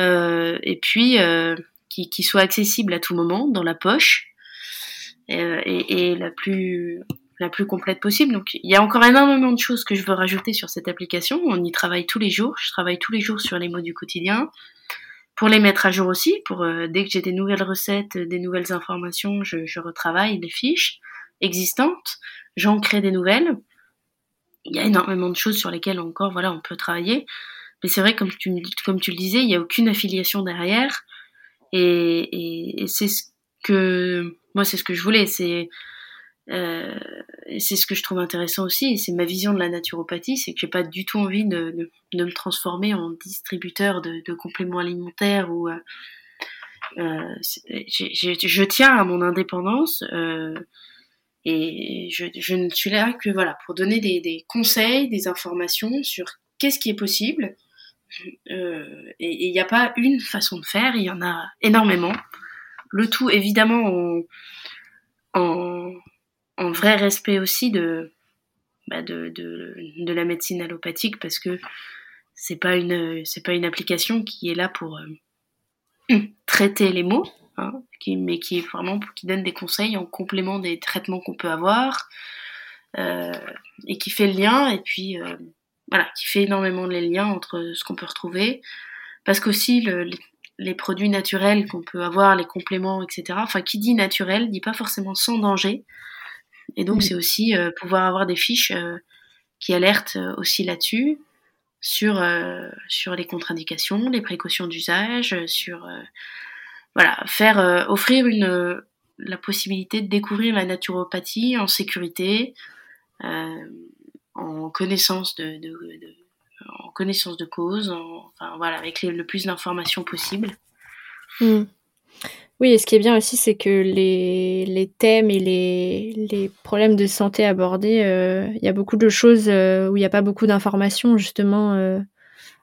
euh, et puis euh, qui, qui soit accessible à tout moment, dans la poche, euh, et, et, la plus la plus complète possible. Donc il y a encore énormément de choses que je veux rajouter sur cette application. On y travaille tous les jours. Je travaille tous les jours sur les mots du quotidien pour les mettre à jour aussi. Pour euh, dès que j'ai des nouvelles recettes, des nouvelles informations, je, je retravaille les fiches existantes. J'en crée des nouvelles. Il y a énormément de choses sur lesquelles encore voilà on peut travailler. Mais c'est vrai comme tu comme tu le disais, il n'y a aucune affiliation derrière. Et, et, et c'est ce que moi c'est ce que je voulais c'est euh, c'est ce que je trouve intéressant aussi, c'est ma vision de la naturopathie, c'est que j'ai pas du tout envie de, de, me transformer en distributeur de, compléments alimentaires ou euh, euh, je tiens à mon indépendance et je, ne suis là que voilà pour donner des, des conseils, des informations sur qu'est-ce qui est possible. Et il n'y a pas une façon de faire, il y en a énormément. Le tout, évidemment, en, vrai respect aussi de, bah de, la médecine allopathique parce que c'est pas une pas une application qui est là pour euh, [clears throat] traiter les mots, hein, qui, mais qui qui donne des conseils en complément des traitements qu'on peut avoir euh, et qui fait le lien et puis euh, voilà qui fait énormément les liens entre ce qu'on peut retrouver. Parce qu'aussi le, les produits naturels qu'on peut avoir, les compléments, etc. Enfin, qui dit naturel dit pas forcément sans danger. Et donc, c'est aussi euh, pouvoir avoir des fiches euh, qui alertent euh, aussi là-dessus, sur, sur les contre-indications, les précautions d'usage, sur. voilà, faire. offrir une, la possibilité de découvrir la naturopathie en sécurité, en connaissance de, de, de connaissance de cause, enfin voilà, avec le plus d'informations possible. Hmm. Oui, et ce qui est bien aussi, c'est que les, les thèmes et les, les problèmes de santé abordés, euh, il y a beaucoup de choses où il n'y a pas beaucoup d'informations justement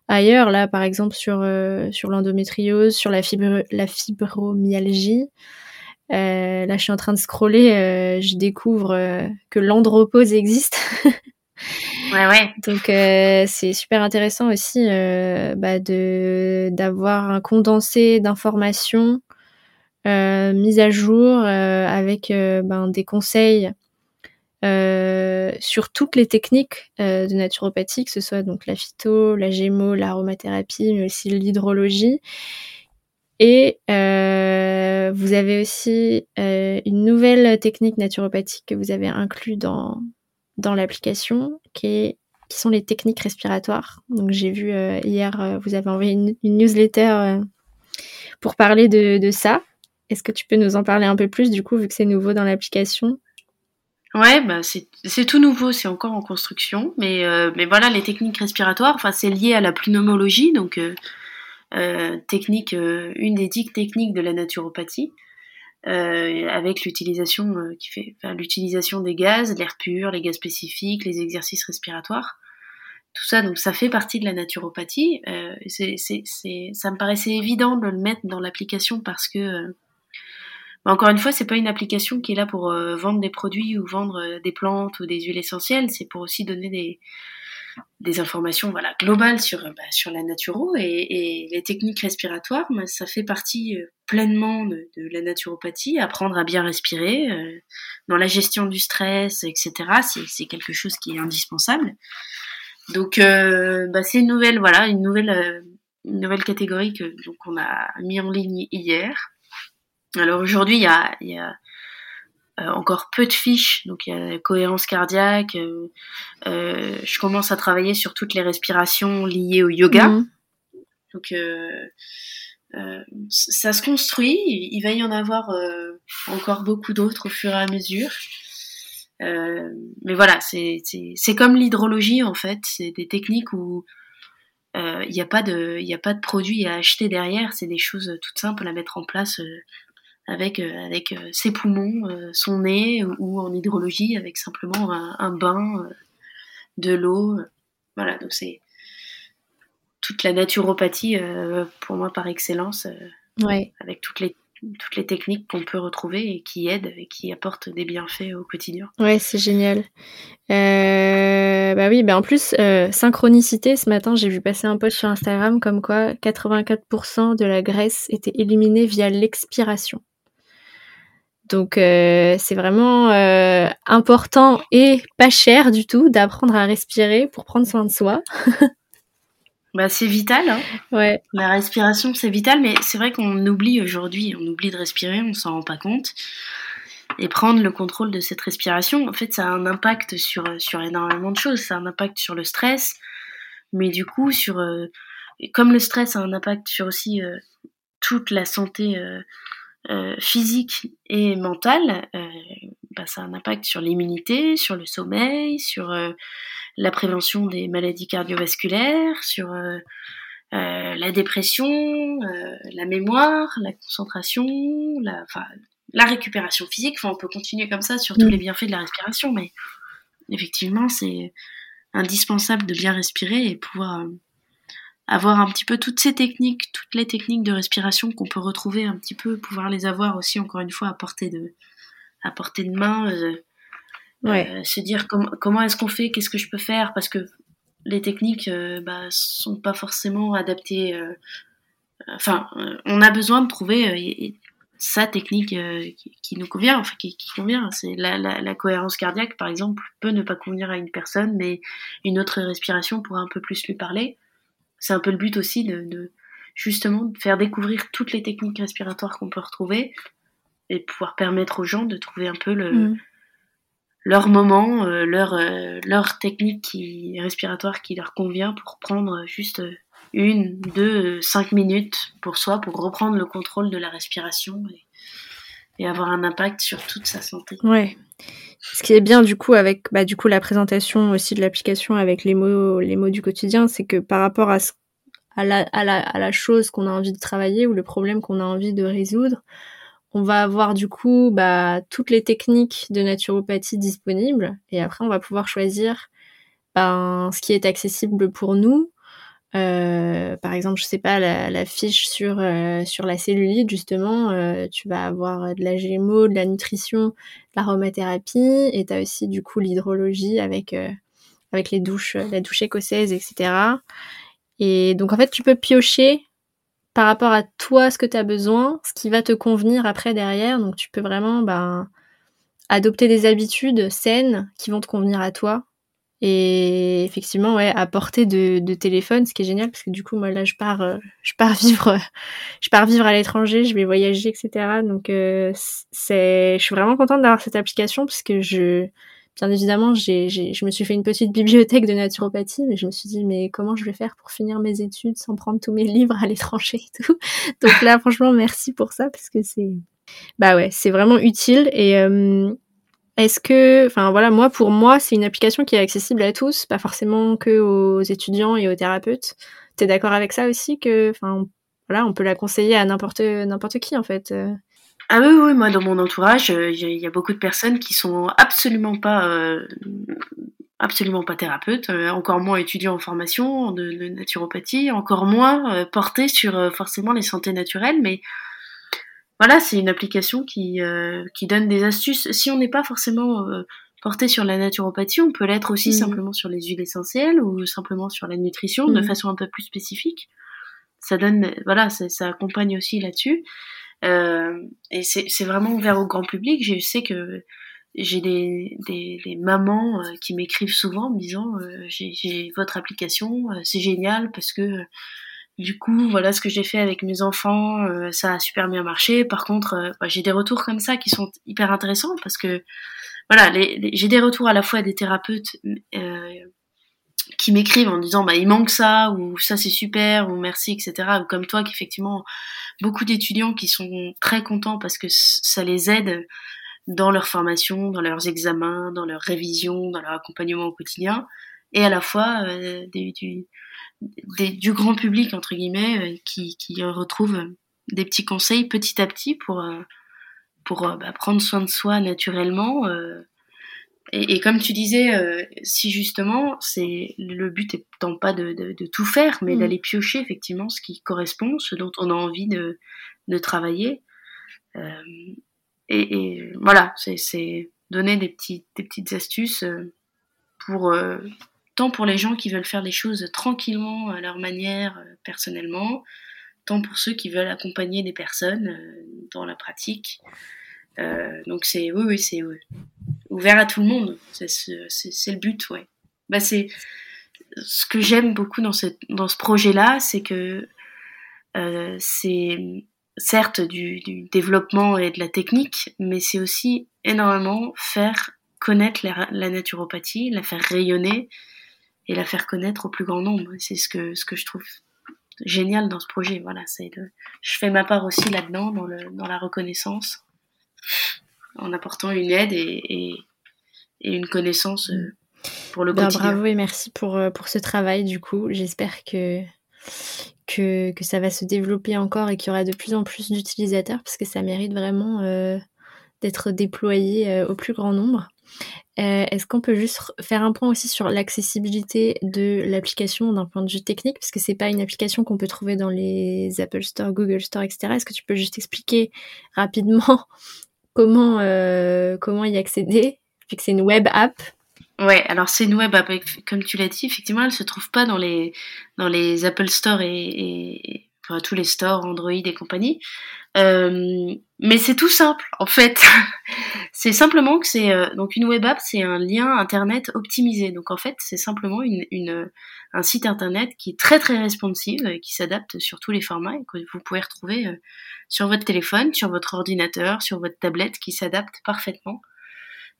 ailleurs. Là, par exemple, sur, sur l'endométriose, sur la, la fibromyalgie. Euh, là, je suis en train de scroller, euh, je découvre euh, que l'andropause existe. [laughs] ouais, ouais. Donc, c'est super intéressant aussi bah, de d'avoir un condensé d'informations mises à jour avec ben, des conseils sur toutes les techniques de naturopathie, que ce soit donc la phyto, la gémo, l'aromathérapie, mais aussi l'hydrologie. Et euh, vous avez aussi euh, une nouvelle technique naturopathique que vous avez inclus dans, dans l'application, qui, sont les techniques respiratoires. Donc j'ai vu euh, hier, euh, vous avez envoyé une, newsletter euh, pour parler de, ça. Est-ce que tu peux nous en parler un peu plus du coup, vu que c'est nouveau dans l'application? Ouais, bah c'est tout nouveau, c'est encore en construction, mais, voilà, les techniques respiratoires, c'est lié à la pneumologie, donc technique, une des dix techniques de la naturopathie, euh, avec l'utilisation qui fait, l'utilisation des gaz, l'air pur, les gaz spécifiques, les exercices respiratoires tout ça, donc ça fait partie de la naturopathie. Euh, ça me paraissait évident de le mettre dans l'application parce que, bah, encore une fois, c'est pas une application qui est là pour vendre des produits ou vendre des plantes ou des huiles essentielles. C'est pour aussi donner des, des informations voilà globales sur bah, sur la naturo et, les techniques respiratoires ça fait partie euh, pleinement de, la naturopathie apprendre à bien respirer euh, dans la gestion du stress etc c'est quelque chose qui est indispensable. Donc euh, bah, c'est une nouvelle voilà une nouvelle une nouvelle catégorie que donc on a mis en ligne hier. Alors aujourd'hui il y a, y a euh, encore peu de fiches, donc il y a la cohérence cardiaque. Euh, euh, je commence à travailler sur toutes les respirations liées au yoga. Mhm. Donc ça se construit. Il va y en avoir encore beaucoup d'autres au fur et à mesure. mais voilà, c'est comme l'hydrologie en fait. C'est des techniques où il n'y a pas de il a pas de produits à acheter derrière. C'est des choses toutes simples à mettre en place avec euh, avec euh, ses poumons, euh, son nez ou en hydrologie avec simplement un, bain, de l'eau. Voilà, donc c'est toute la naturopathie pour moi par excellence, ouais. avec toutes les toutes les techniques qu'on peut retrouver et qui aident et qui apportent des bienfaits au quotidien. Ouais, c'est génial. Euh, bah oui, bah en plus, synchronicité, ce matin, j'ai vu passer un post sur Instagram comme quoi 84% de la graisse était éliminée via l'expiration. Donc euh, c'est vraiment euh, important et pas cher du tout d'apprendre à respirer pour prendre soin de soi. bah c'est vital. Hein. Ouais. La respiration c'est vital, mais c'est vrai qu'on oublie aujourd'hui, on oublie de respirer, on s'en rend pas compte. Et prendre le contrôle de cette respiration, en fait, ça a un impact sur sur énormément de choses. Ça a un impact sur le stress, mais du coup sur euh, comme le stress a un impact sur aussi toute la santé euh, physique et mentale, euh, bah, ça a un impact sur l'immunité, sur le sommeil, sur euh, la prévention des maladies cardiovasculaires, sur la dépression, la mémoire, la concentration, la, la récupération physique. Enfin, on peut continuer comme ça sur tous mm. les bienfaits de la respiration, mais effectivement, c'est indispensable de bien respirer et pouvoir avoir un petit peu toutes ces techniques, toutes les techniques de respiration qu'on peut retrouver un petit peu, pouvoir les avoir aussi encore une fois à portée de, à portée de main, euh, euh se dire comment est-ce qu'on fait, qu'est-ce que je peux faire, parce que les techniques euh, bah, sont pas forcément adaptées. Enfin, on a besoin de trouver sa technique qui, nous convient, enfin qui, qui convient. C'est la, la, la, cohérence cardiaque, par exemple, peut ne pas convenir à une personne, mais une autre respiration pourra un peu plus lui parler c'est un peu le but aussi de, justement de faire découvrir toutes les techniques respiratoires qu'on peut retrouver et pouvoir permettre aux gens de trouver un peu le, mm. leur moment, euh, leur, euh, leur technique qui, respiratoire qui leur convient pour prendre juste une, deux, cinq minutes pour soi, pour reprendre le contrôle de la respiration et, et avoir un impact sur toute sa santé. Ouais. Ce qui est bien du coup avec bah, du coup la présentation aussi de l'application avec les mots les mots du quotidien, c'est que par rapport à, à, la, à, la, à la chose qu'on a envie de travailler ou le problème qu'on a envie de résoudre, on va avoir du coup bah, toutes les techniques de naturopathie disponibles et après on va pouvoir choisir ben, ce qui est accessible pour nous euh, par exemple, je sais pas, la, fiche sur euh, sur la cellulite, justement, euh, tu vas avoir de la GMO, de la nutrition, de l'aromathérapie, et tu as aussi du coup l'hydrologie avec avec les douches, la douche écossaise, etc. Et donc en fait, tu peux piocher par rapport à toi ce que tu as besoin, ce qui va te convenir après derrière. Donc tu peux vraiment ben, adopter des habitudes saines qui vont te convenir à toi et effectivement, ouais, à portée de, de, téléphone, ce qui est génial parce que du coup, moi là, je pars, euh, je pars [laughs] vivre, je pars vivre à l'étranger, je vais voyager, etc. Donc, euh, c'est, je suis vraiment contente d'avoir cette application parce que je, bien évidemment, j'ai, je me suis fait une petite bibliothèque de naturopathie, mais je me suis dit, mais comment je vais faire pour finir mes études sans prendre tous mes livres à l'étranger et tout? [laughs] Donc là, franchement, merci pour ça parce que c'est, bah ouais, c'est vraiment utile et euh, est-ce que, enfin voilà, moi pour moi, c'est une application qui est accessible à tous, pas forcément que aux étudiants et aux thérapeutes. T'es d'accord avec ça aussi que, enfin voilà, on peut la conseiller à n'importe n'importe qui en fait. Euh? Ah oui, oui, moi dans mon entourage, euh, il y, a beaucoup de personnes qui sont absolument pas, euh, absolument pas thérapeutes, encore moins étudiants en formation de, de naturopathie, encore moins portés sur forcément les santé naturelles, mais voilà, c'est une application qui, euh, qui donne des astuces. Si on n'est pas forcément euh, porté sur la naturopathie, on peut l'être aussi mmh. simplement sur les huiles essentielles ou simplement sur la nutrition de mmh. façon un peu plus spécifique. Ça donne, voilà, ça, accompagne aussi là-dessus. Euh, et c'est vraiment ouvert au grand public. Je sais que j'ai des, des, des, mamans qui m'écrivent souvent en me disant j'ai votre application, c'est génial parce que du coup, voilà ce que j'ai fait avec mes enfants, euh, ça a super bien marché. Par contre, euh, bah, j'ai des retours comme ça qui sont hyper intéressants parce que voilà, j'ai des retours à la fois des thérapeutes euh, qui m'écrivent en disant bah il manque ça ou ça c'est super ou merci etc. Ou comme toi qu'effectivement beaucoup d'étudiants qui sont très contents parce que ça les aide dans leur formation, dans leurs examens, dans leur révision, dans leur accompagnement au quotidien, et à la fois des, du, du grand public entre guillemets euh, qui, qui retrouve des petits conseils petit à petit pour euh, pour euh, bah, prendre soin de soi naturellement et, comme tu disais, si justement, c'est le but étant pas de, de, tout faire, mais mm. d'aller piocher effectivement ce qui correspond, ce dont on a envie de, de travailler. et, et, voilà, c'est donner des, petits, des petites astuces pour tant pour les gens qui veulent faire les choses tranquillement à leur manière, euh, personnellement, tant pour ceux qui veulent accompagner des personnes euh, dans la pratique. Euh, donc c'est oui, oui, c'est ouvert à tout le monde. C'est le but, ouais. Bah c'est ce que j'aime beaucoup dans ce dans ce projet-là, c'est que c'est certes du, développement et de la technique, mais c'est aussi énormément faire connaître la, naturopathie, la faire rayonner et la faire connaître au plus grand nombre. C'est ce que, ce que je trouve génial dans ce projet. Voilà, c'est je fais ma part aussi là-dedans, dans, le, dans la reconnaissance, en apportant une aide et, et, une connaissance euh, pour le ben, quotidien. Bravo et merci pour, euh, pour ce travail du coup. J'espère que, que, que, ça va se développer encore et qu'il y aura de plus en plus d'utilisateurs parce que ça mérite vraiment euh, d'être déployé au plus grand nombre. Euh, est-ce qu'on peut juste faire un point aussi sur l'accessibilité de l'application d'un point de vue technique, parce que c'est pas une application qu'on peut trouver dans les Apple Store, Google Store, etc. Est-ce que tu peux juste expliquer rapidement [laughs] comment euh, comment y accéder, vu c'est une web app Ouais, alors c'est une web app, comme tu l'as dit, effectivement, elle se trouve pas dans les Apple Store et, tous les stores Android et compagnie. Euh, mais c'est tout simple en fait. [laughs] c'est simplement que c'est euh, donc une web app, c'est un lien internet optimisé. Donc en fait, c'est simplement une, un site internet qui est très très responsive, et qui s'adapte sur tous les formats et que vous pouvez retrouver euh, sur votre téléphone, sur votre ordinateur, sur votre tablette, qui s'adapte parfaitement.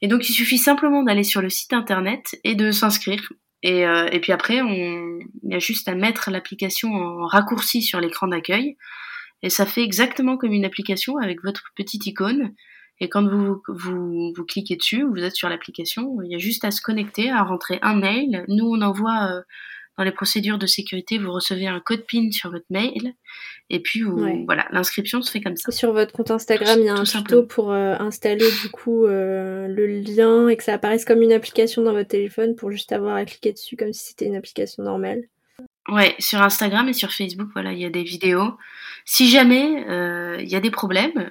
Et donc il suffit simplement d'aller sur le site internet et de s'inscrire. Et, et puis après, on, il y a juste à mettre l'application en raccourci sur l'écran d'accueil et ça fait exactement comme une application avec votre petite icône Et quand vous, vous, vous cliquez dessus, vous êtes sur l'application, il y a juste à se connecter, à rentrer un mail. Nous, on envoie euh, dans les procédures de sécurité, vous recevez un code PIN sur votre mail. Et puis, voilà, l'inscription se fait comme ça. Sur votre compte Instagram, il y a un tuto pour euh, installer du coup euh, le lien et que ça apparaisse comme une application dans votre téléphone pour juste avoir à cliquer dessus comme si c'était une application normale. Ouais, sur Instagram et sur Facebook, voilà, il y a des vidéos. Si jamais euh, il y a des problèmes,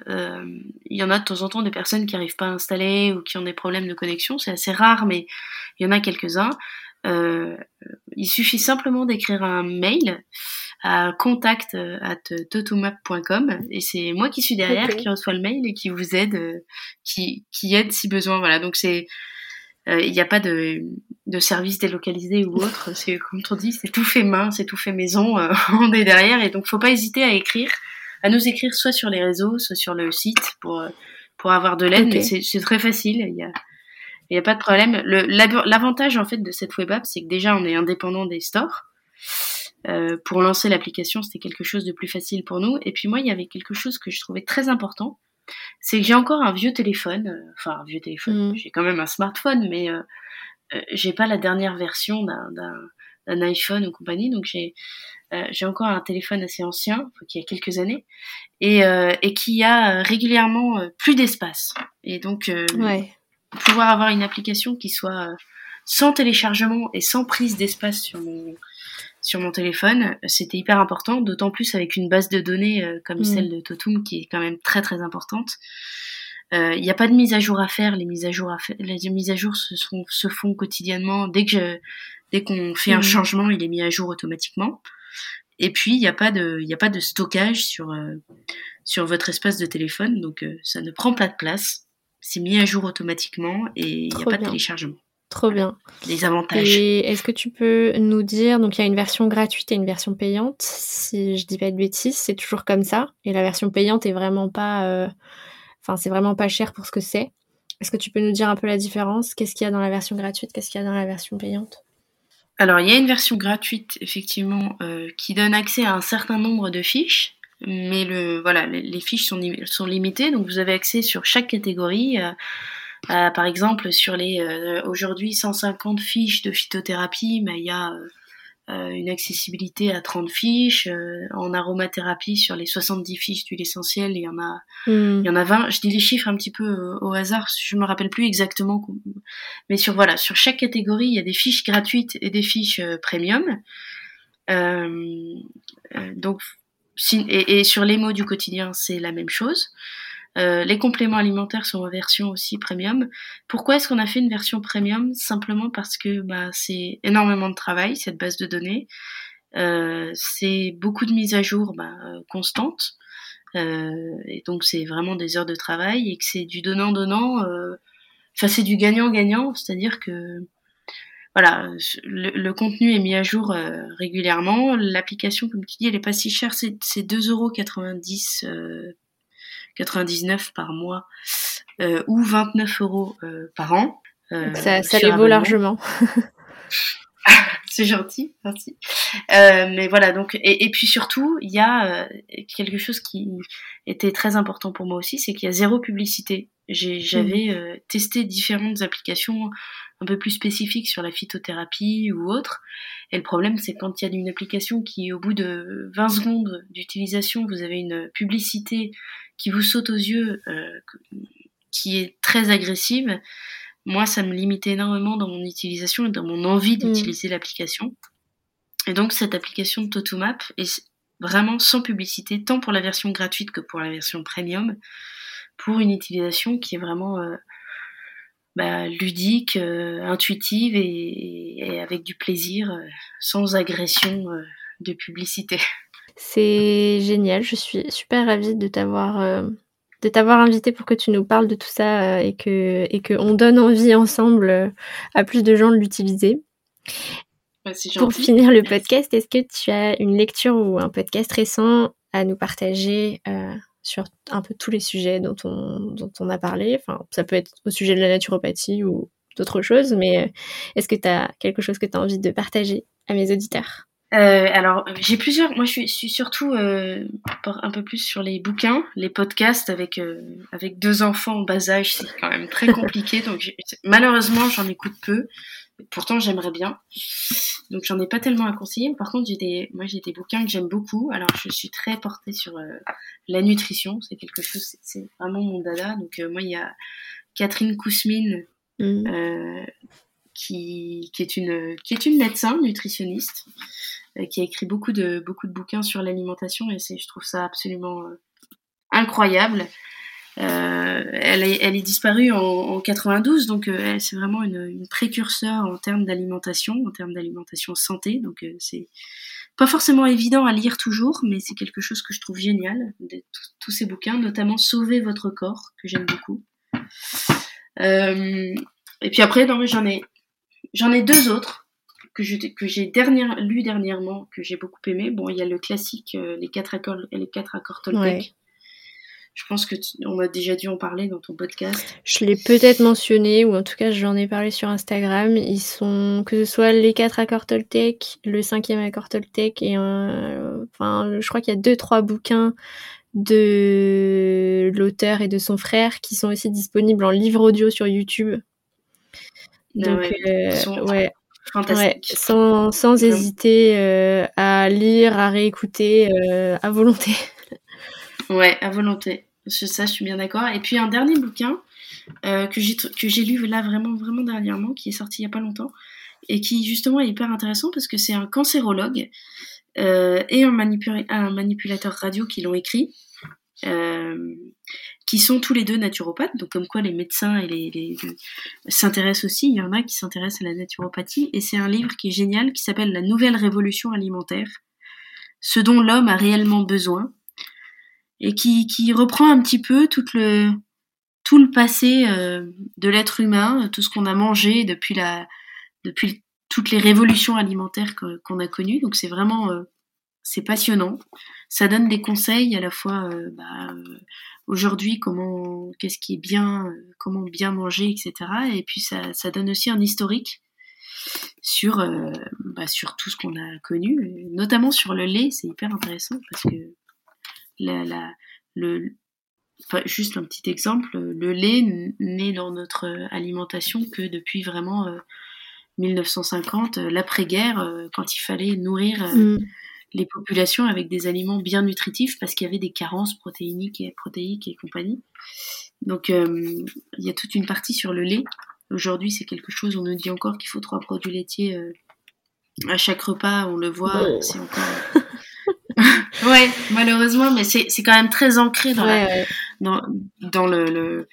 il y en a de temps en temps des personnes qui n'arrivent pas à installer ou qui ont des problèmes de connexion. C'est assez rare, mais il y en a quelques-uns. Euh, il suffit simplement d'écrire un mail à contact at totomap.com et c'est moi qui suis derrière qui reçoit le mail et qui vous aide, qui, qui aide si besoin. Voilà, donc c'est il n'y a pas de, de service délocalisé ou autre. [laughs] C'est comme on dit, c'est tout fait main, c'est tout fait maison. Euh, [laughs] on est derrière et donc faut pas hésiter à écrire, à nous écrire soit sur les réseaux, soit sur le site pour euh, pour avoir de l'aide. C'est très facile. Il y a il y a pas de problème. L'avantage en fait de cette web app, c'est que déjà on est indépendant des stores. Euh, pour lancer l'application, c'était quelque chose de plus facile pour nous. Et puis moi, il y avait quelque chose que je trouvais très important, c'est que j'ai encore un vieux téléphone. Euh, enfin, un vieux téléphone. Mm. J'ai quand même un smartphone, mais euh, euh, j'ai pas la dernière version d'un iPhone ou compagnie, donc j'ai j'ai encore un téléphone assez ancien, qui a quelques années, et, et qui a régulièrement plus d'espace. Et donc pouvoir avoir une application qui soit sans téléchargement et sans prise d'espace sur mon sur mon téléphone, c'était hyper important, d'autant plus avec une base de données comme mm. celle de Totum qui est quand même très très importante. Il euh, n'y a pas de mise à jour à faire. Les mises à jour, à les mises à jour se, sont, se font quotidiennement. Dès que dès qu'on fait un mhm. changement, il est mis à jour automatiquement. Et puis il n'y a pas de il a pas de stockage sur euh, sur votre espace de téléphone, donc euh, ça ne prend pas de place. C'est mis à jour automatiquement et il n'y a pas de téléchargement. Trop bien. Les avantages. Et est-ce que tu peux nous dire, donc il y a une version gratuite et une version payante. Si je dis pas de bêtises, c'est toujours comme ça. Et la version payante est vraiment pas Enfin, c'est vraiment pas cher pour ce que c'est. Est-ce que tu peux nous dire un peu la différence? Qu'est-ce qu'il y a dans la version gratuite? Qu'est-ce qu'il y a dans la version payante? Alors, il y a une version gratuite, effectivement, euh, qui donne accès à un certain nombre de fiches. Mais le, voilà, les, fiches sont, sont limitées, donc vous avez accès sur chaque catégorie. Euh, par exemple, sur les euh, aujourd'hui 150 fiches de phytothérapie, mais il y a euh, une accessibilité à 30 fiches. Euh, en aromathérapie, sur les 70 fiches d'huile essentielle, il y en a, hmm. il y en a 20. Je dis les chiffres un petit peu euh, au hasard, je me rappelle plus exactement. Mais sur voilà, sur chaque catégorie, il y a des fiches gratuites et des fiches premium. donc, et, et, sur les mots du quotidien, c'est la même chose. Euh, les compléments alimentaires sont en version aussi premium. Pourquoi est-ce qu'on a fait une version premium? Simplement parce que bah, c'est énormément de travail, cette base de données. Euh, c'est beaucoup de mises à jour bah, constantes. Euh, et donc c'est vraiment des heures de travail et que c'est du donnant-donnant. Euh, enfin, c'est du gagnant-gagnant, c'est-à-dire que voilà, le, contenu est mis à jour euh, régulièrement. L'application, comme tu dis, elle est pas si chère, c'est 2,90€ euh, 99 par mois euh, ou 29 euros euh, par an. Euh, ça, ça les vaut largement. [laughs] c'est gentil, merci. Euh, mais voilà, donc et, et puis surtout, il y a quelque chose qui était très important pour moi aussi, c'est qu'il y a zéro publicité. J'avais mmh. testé différentes applications un peu plus spécifiques sur la phytothérapie ou autre. Et le problème, c'est quand il y a une application qui, au bout de 20 secondes d'utilisation, vous avez une publicité qui vous saute aux yeux, euh, qui est très agressive, moi, ça me limitait énormément dans mon utilisation et dans mon envie mm. d'utiliser l'application. Et donc, cette application de Totomap est vraiment sans publicité, tant pour la version gratuite que pour la version premium, pour une utilisation qui est vraiment euh, bah, ludique, euh, intuitive et, avec du plaisir, sans agression de publicité. C'est génial, je suis super ravie de t'avoir euh, de t'avoir invité pour que tu nous parles de tout ça euh, et que et que on donne envie ensemble euh, à plus de gens de l'utiliser. pour finir le podcast, est-ce que tu as une lecture ou un podcast récent à nous partager sur un peu tous les sujets dont on, dont on a parlé? Enfin, ça peut être au sujet de la naturopathie ou d'autres choses, mais est-ce que tu as quelque chose que tu as envie de partager à mes auditeurs? Euh, alors, j'ai plusieurs. Moi, je suis, suis surtout euh, un peu plus sur les bouquins, les podcasts avec euh, avec deux enfants en bas âge, c'est quand même très [laughs] compliqué. donc, malheureusement, j'en écoute peu. Pourtant, j'aimerais bien. Donc, j'en ai pas tellement à conseiller. Par contre, j'ai des, moi, j'ai des bouquins que j'aime beaucoup. Alors, je suis très portée sur la nutrition. C'est quelque chose, c'est vraiment mon dada. Donc, moi, il y a Catherine Kousmine, euh, qui, qui, est une, qui est une médecin nutritionniste, qui a écrit beaucoup de, beaucoup de bouquins sur l'alimentation et je trouve ça absolument incroyable. Euh, elle, est, disparue en, en 92, donc euh, c'est vraiment une, précurseur en termes d'alimentation, en termes d'alimentation santé. Donc euh, c'est pas forcément évident à lire toujours, mais c'est quelque chose que je trouve génial, tous ces bouquins, notamment Sauver votre corps, que j'aime beaucoup. Euh, et puis après, j'en ai, j'en ai deux autres que j'ai que j'ai dernière, lu dernièrement, que j'ai beaucoup aimé. Bon, il y a le classique, les quatre accords, les quatre accords Toltec. Je pense que on a déjà dû en parler dans ton podcast. Je l'ai peut-être mentionné, ou en tout cas j'en ai parlé sur Instagram. Ils sont, que ce soit les quatre accords Toltec, le cinquième accord Toltec, et enfin, je crois qu'il y a deux, trois bouquins de l'auteur et de son frère qui sont aussi disponibles en livre audio sur YouTube. Ah Donc, euh, ouais. Ouais, sans, sans hésiter euh, à lire, à réécouter euh, à volonté. Ouais, à volonté. Ça, je suis bien d'accord. Et puis un dernier bouquin euh, que j'ai lu là vraiment vraiment dernièrement, qui est sorti il y a pas longtemps, et qui justement est hyper intéressant parce que c'est un cancérologue et un, un, manipulateur radio qui l'ont écrit, qui sont tous les deux naturopathes. Donc comme quoi les médecins et les, les s'intéressent aussi. Il y en a qui s'intéressent à la naturopathie, et c'est un livre qui est génial, qui s'appelle La nouvelle révolution alimentaire, ce dont l'homme a réellement besoin et qui, qui reprend un petit peu tout le, tout le passé euh, de l'être humain, tout ce qu'on a mangé depuis, la, depuis toutes les révolutions alimentaires qu'on a connues. Donc c'est vraiment euh, c'est passionnant. Ça donne des conseils à la fois euh, bah, aujourd'hui comment qu'est-ce qui est bien, comment bien manger, etc. Et puis ça, ça donne aussi un historique sur bah, sur tout ce qu'on a connu, notamment sur le lait. C'est hyper intéressant parce que la, le, juste un petit exemple, le lait n'est dans notre alimentation que depuis vraiment 1950, euh, l'après-guerre, euh, quand il fallait nourrir euh, mm. Les populations avec des aliments bien nutritifs parce qu'il y avait des carences protéiniques et protéiques et compagnie. Donc il y a toute une partie sur le lait. Aujourd'hui, c'est quelque chose, on nous dit encore qu'il faut trois produits laitiers à chaque repas, on le voit, c'est encore [laughs] ouais, malheureusement, mais c'est quand même très ancré dans, la, dans, dans le, le,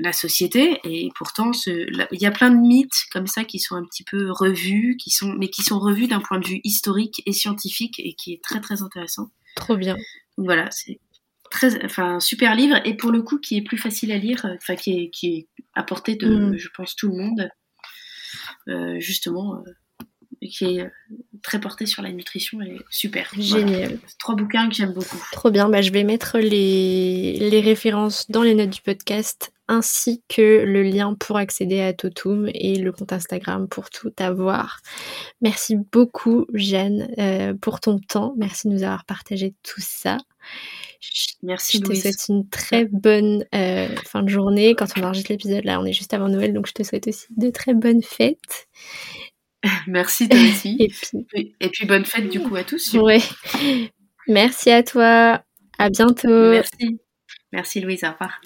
la société et pourtant il y a plein de mythes comme ça qui sont un petit peu revus, qui sont mais qui sont revus d'un point de vue historique et scientifique et qui est très très intéressant. Trop bien. voilà, c'est très enfin un super livre et pour le coup qui est plus facile à lire, enfin qui est qui est à portée de mm. je pense tout le monde. Euh, justement euh, qui est euh, très porté sur la nutrition et super. Génial. Trois bouquins que j'aime beaucoup. Trop bien, bah, je vais mettre les, les références dans les notes du podcast ainsi que le lien pour accéder à Totum et le compte Instagram pour tout avoir. Merci beaucoup Jeanne euh, pour ton temps, merci de nous avoir partagé tout ça. Merci. Je te souhaite une très bonne euh, fin de journée. Quand on enregistre l'épisode, là, on est juste avant Noël, donc je te souhaite aussi de très bonnes fêtes. [laughs] Merci toi aussi. et, puis... et puis bonne fête du coup à tous. Ouais. Merci à toi. À bientôt. Merci. Merci Louise, au revoir.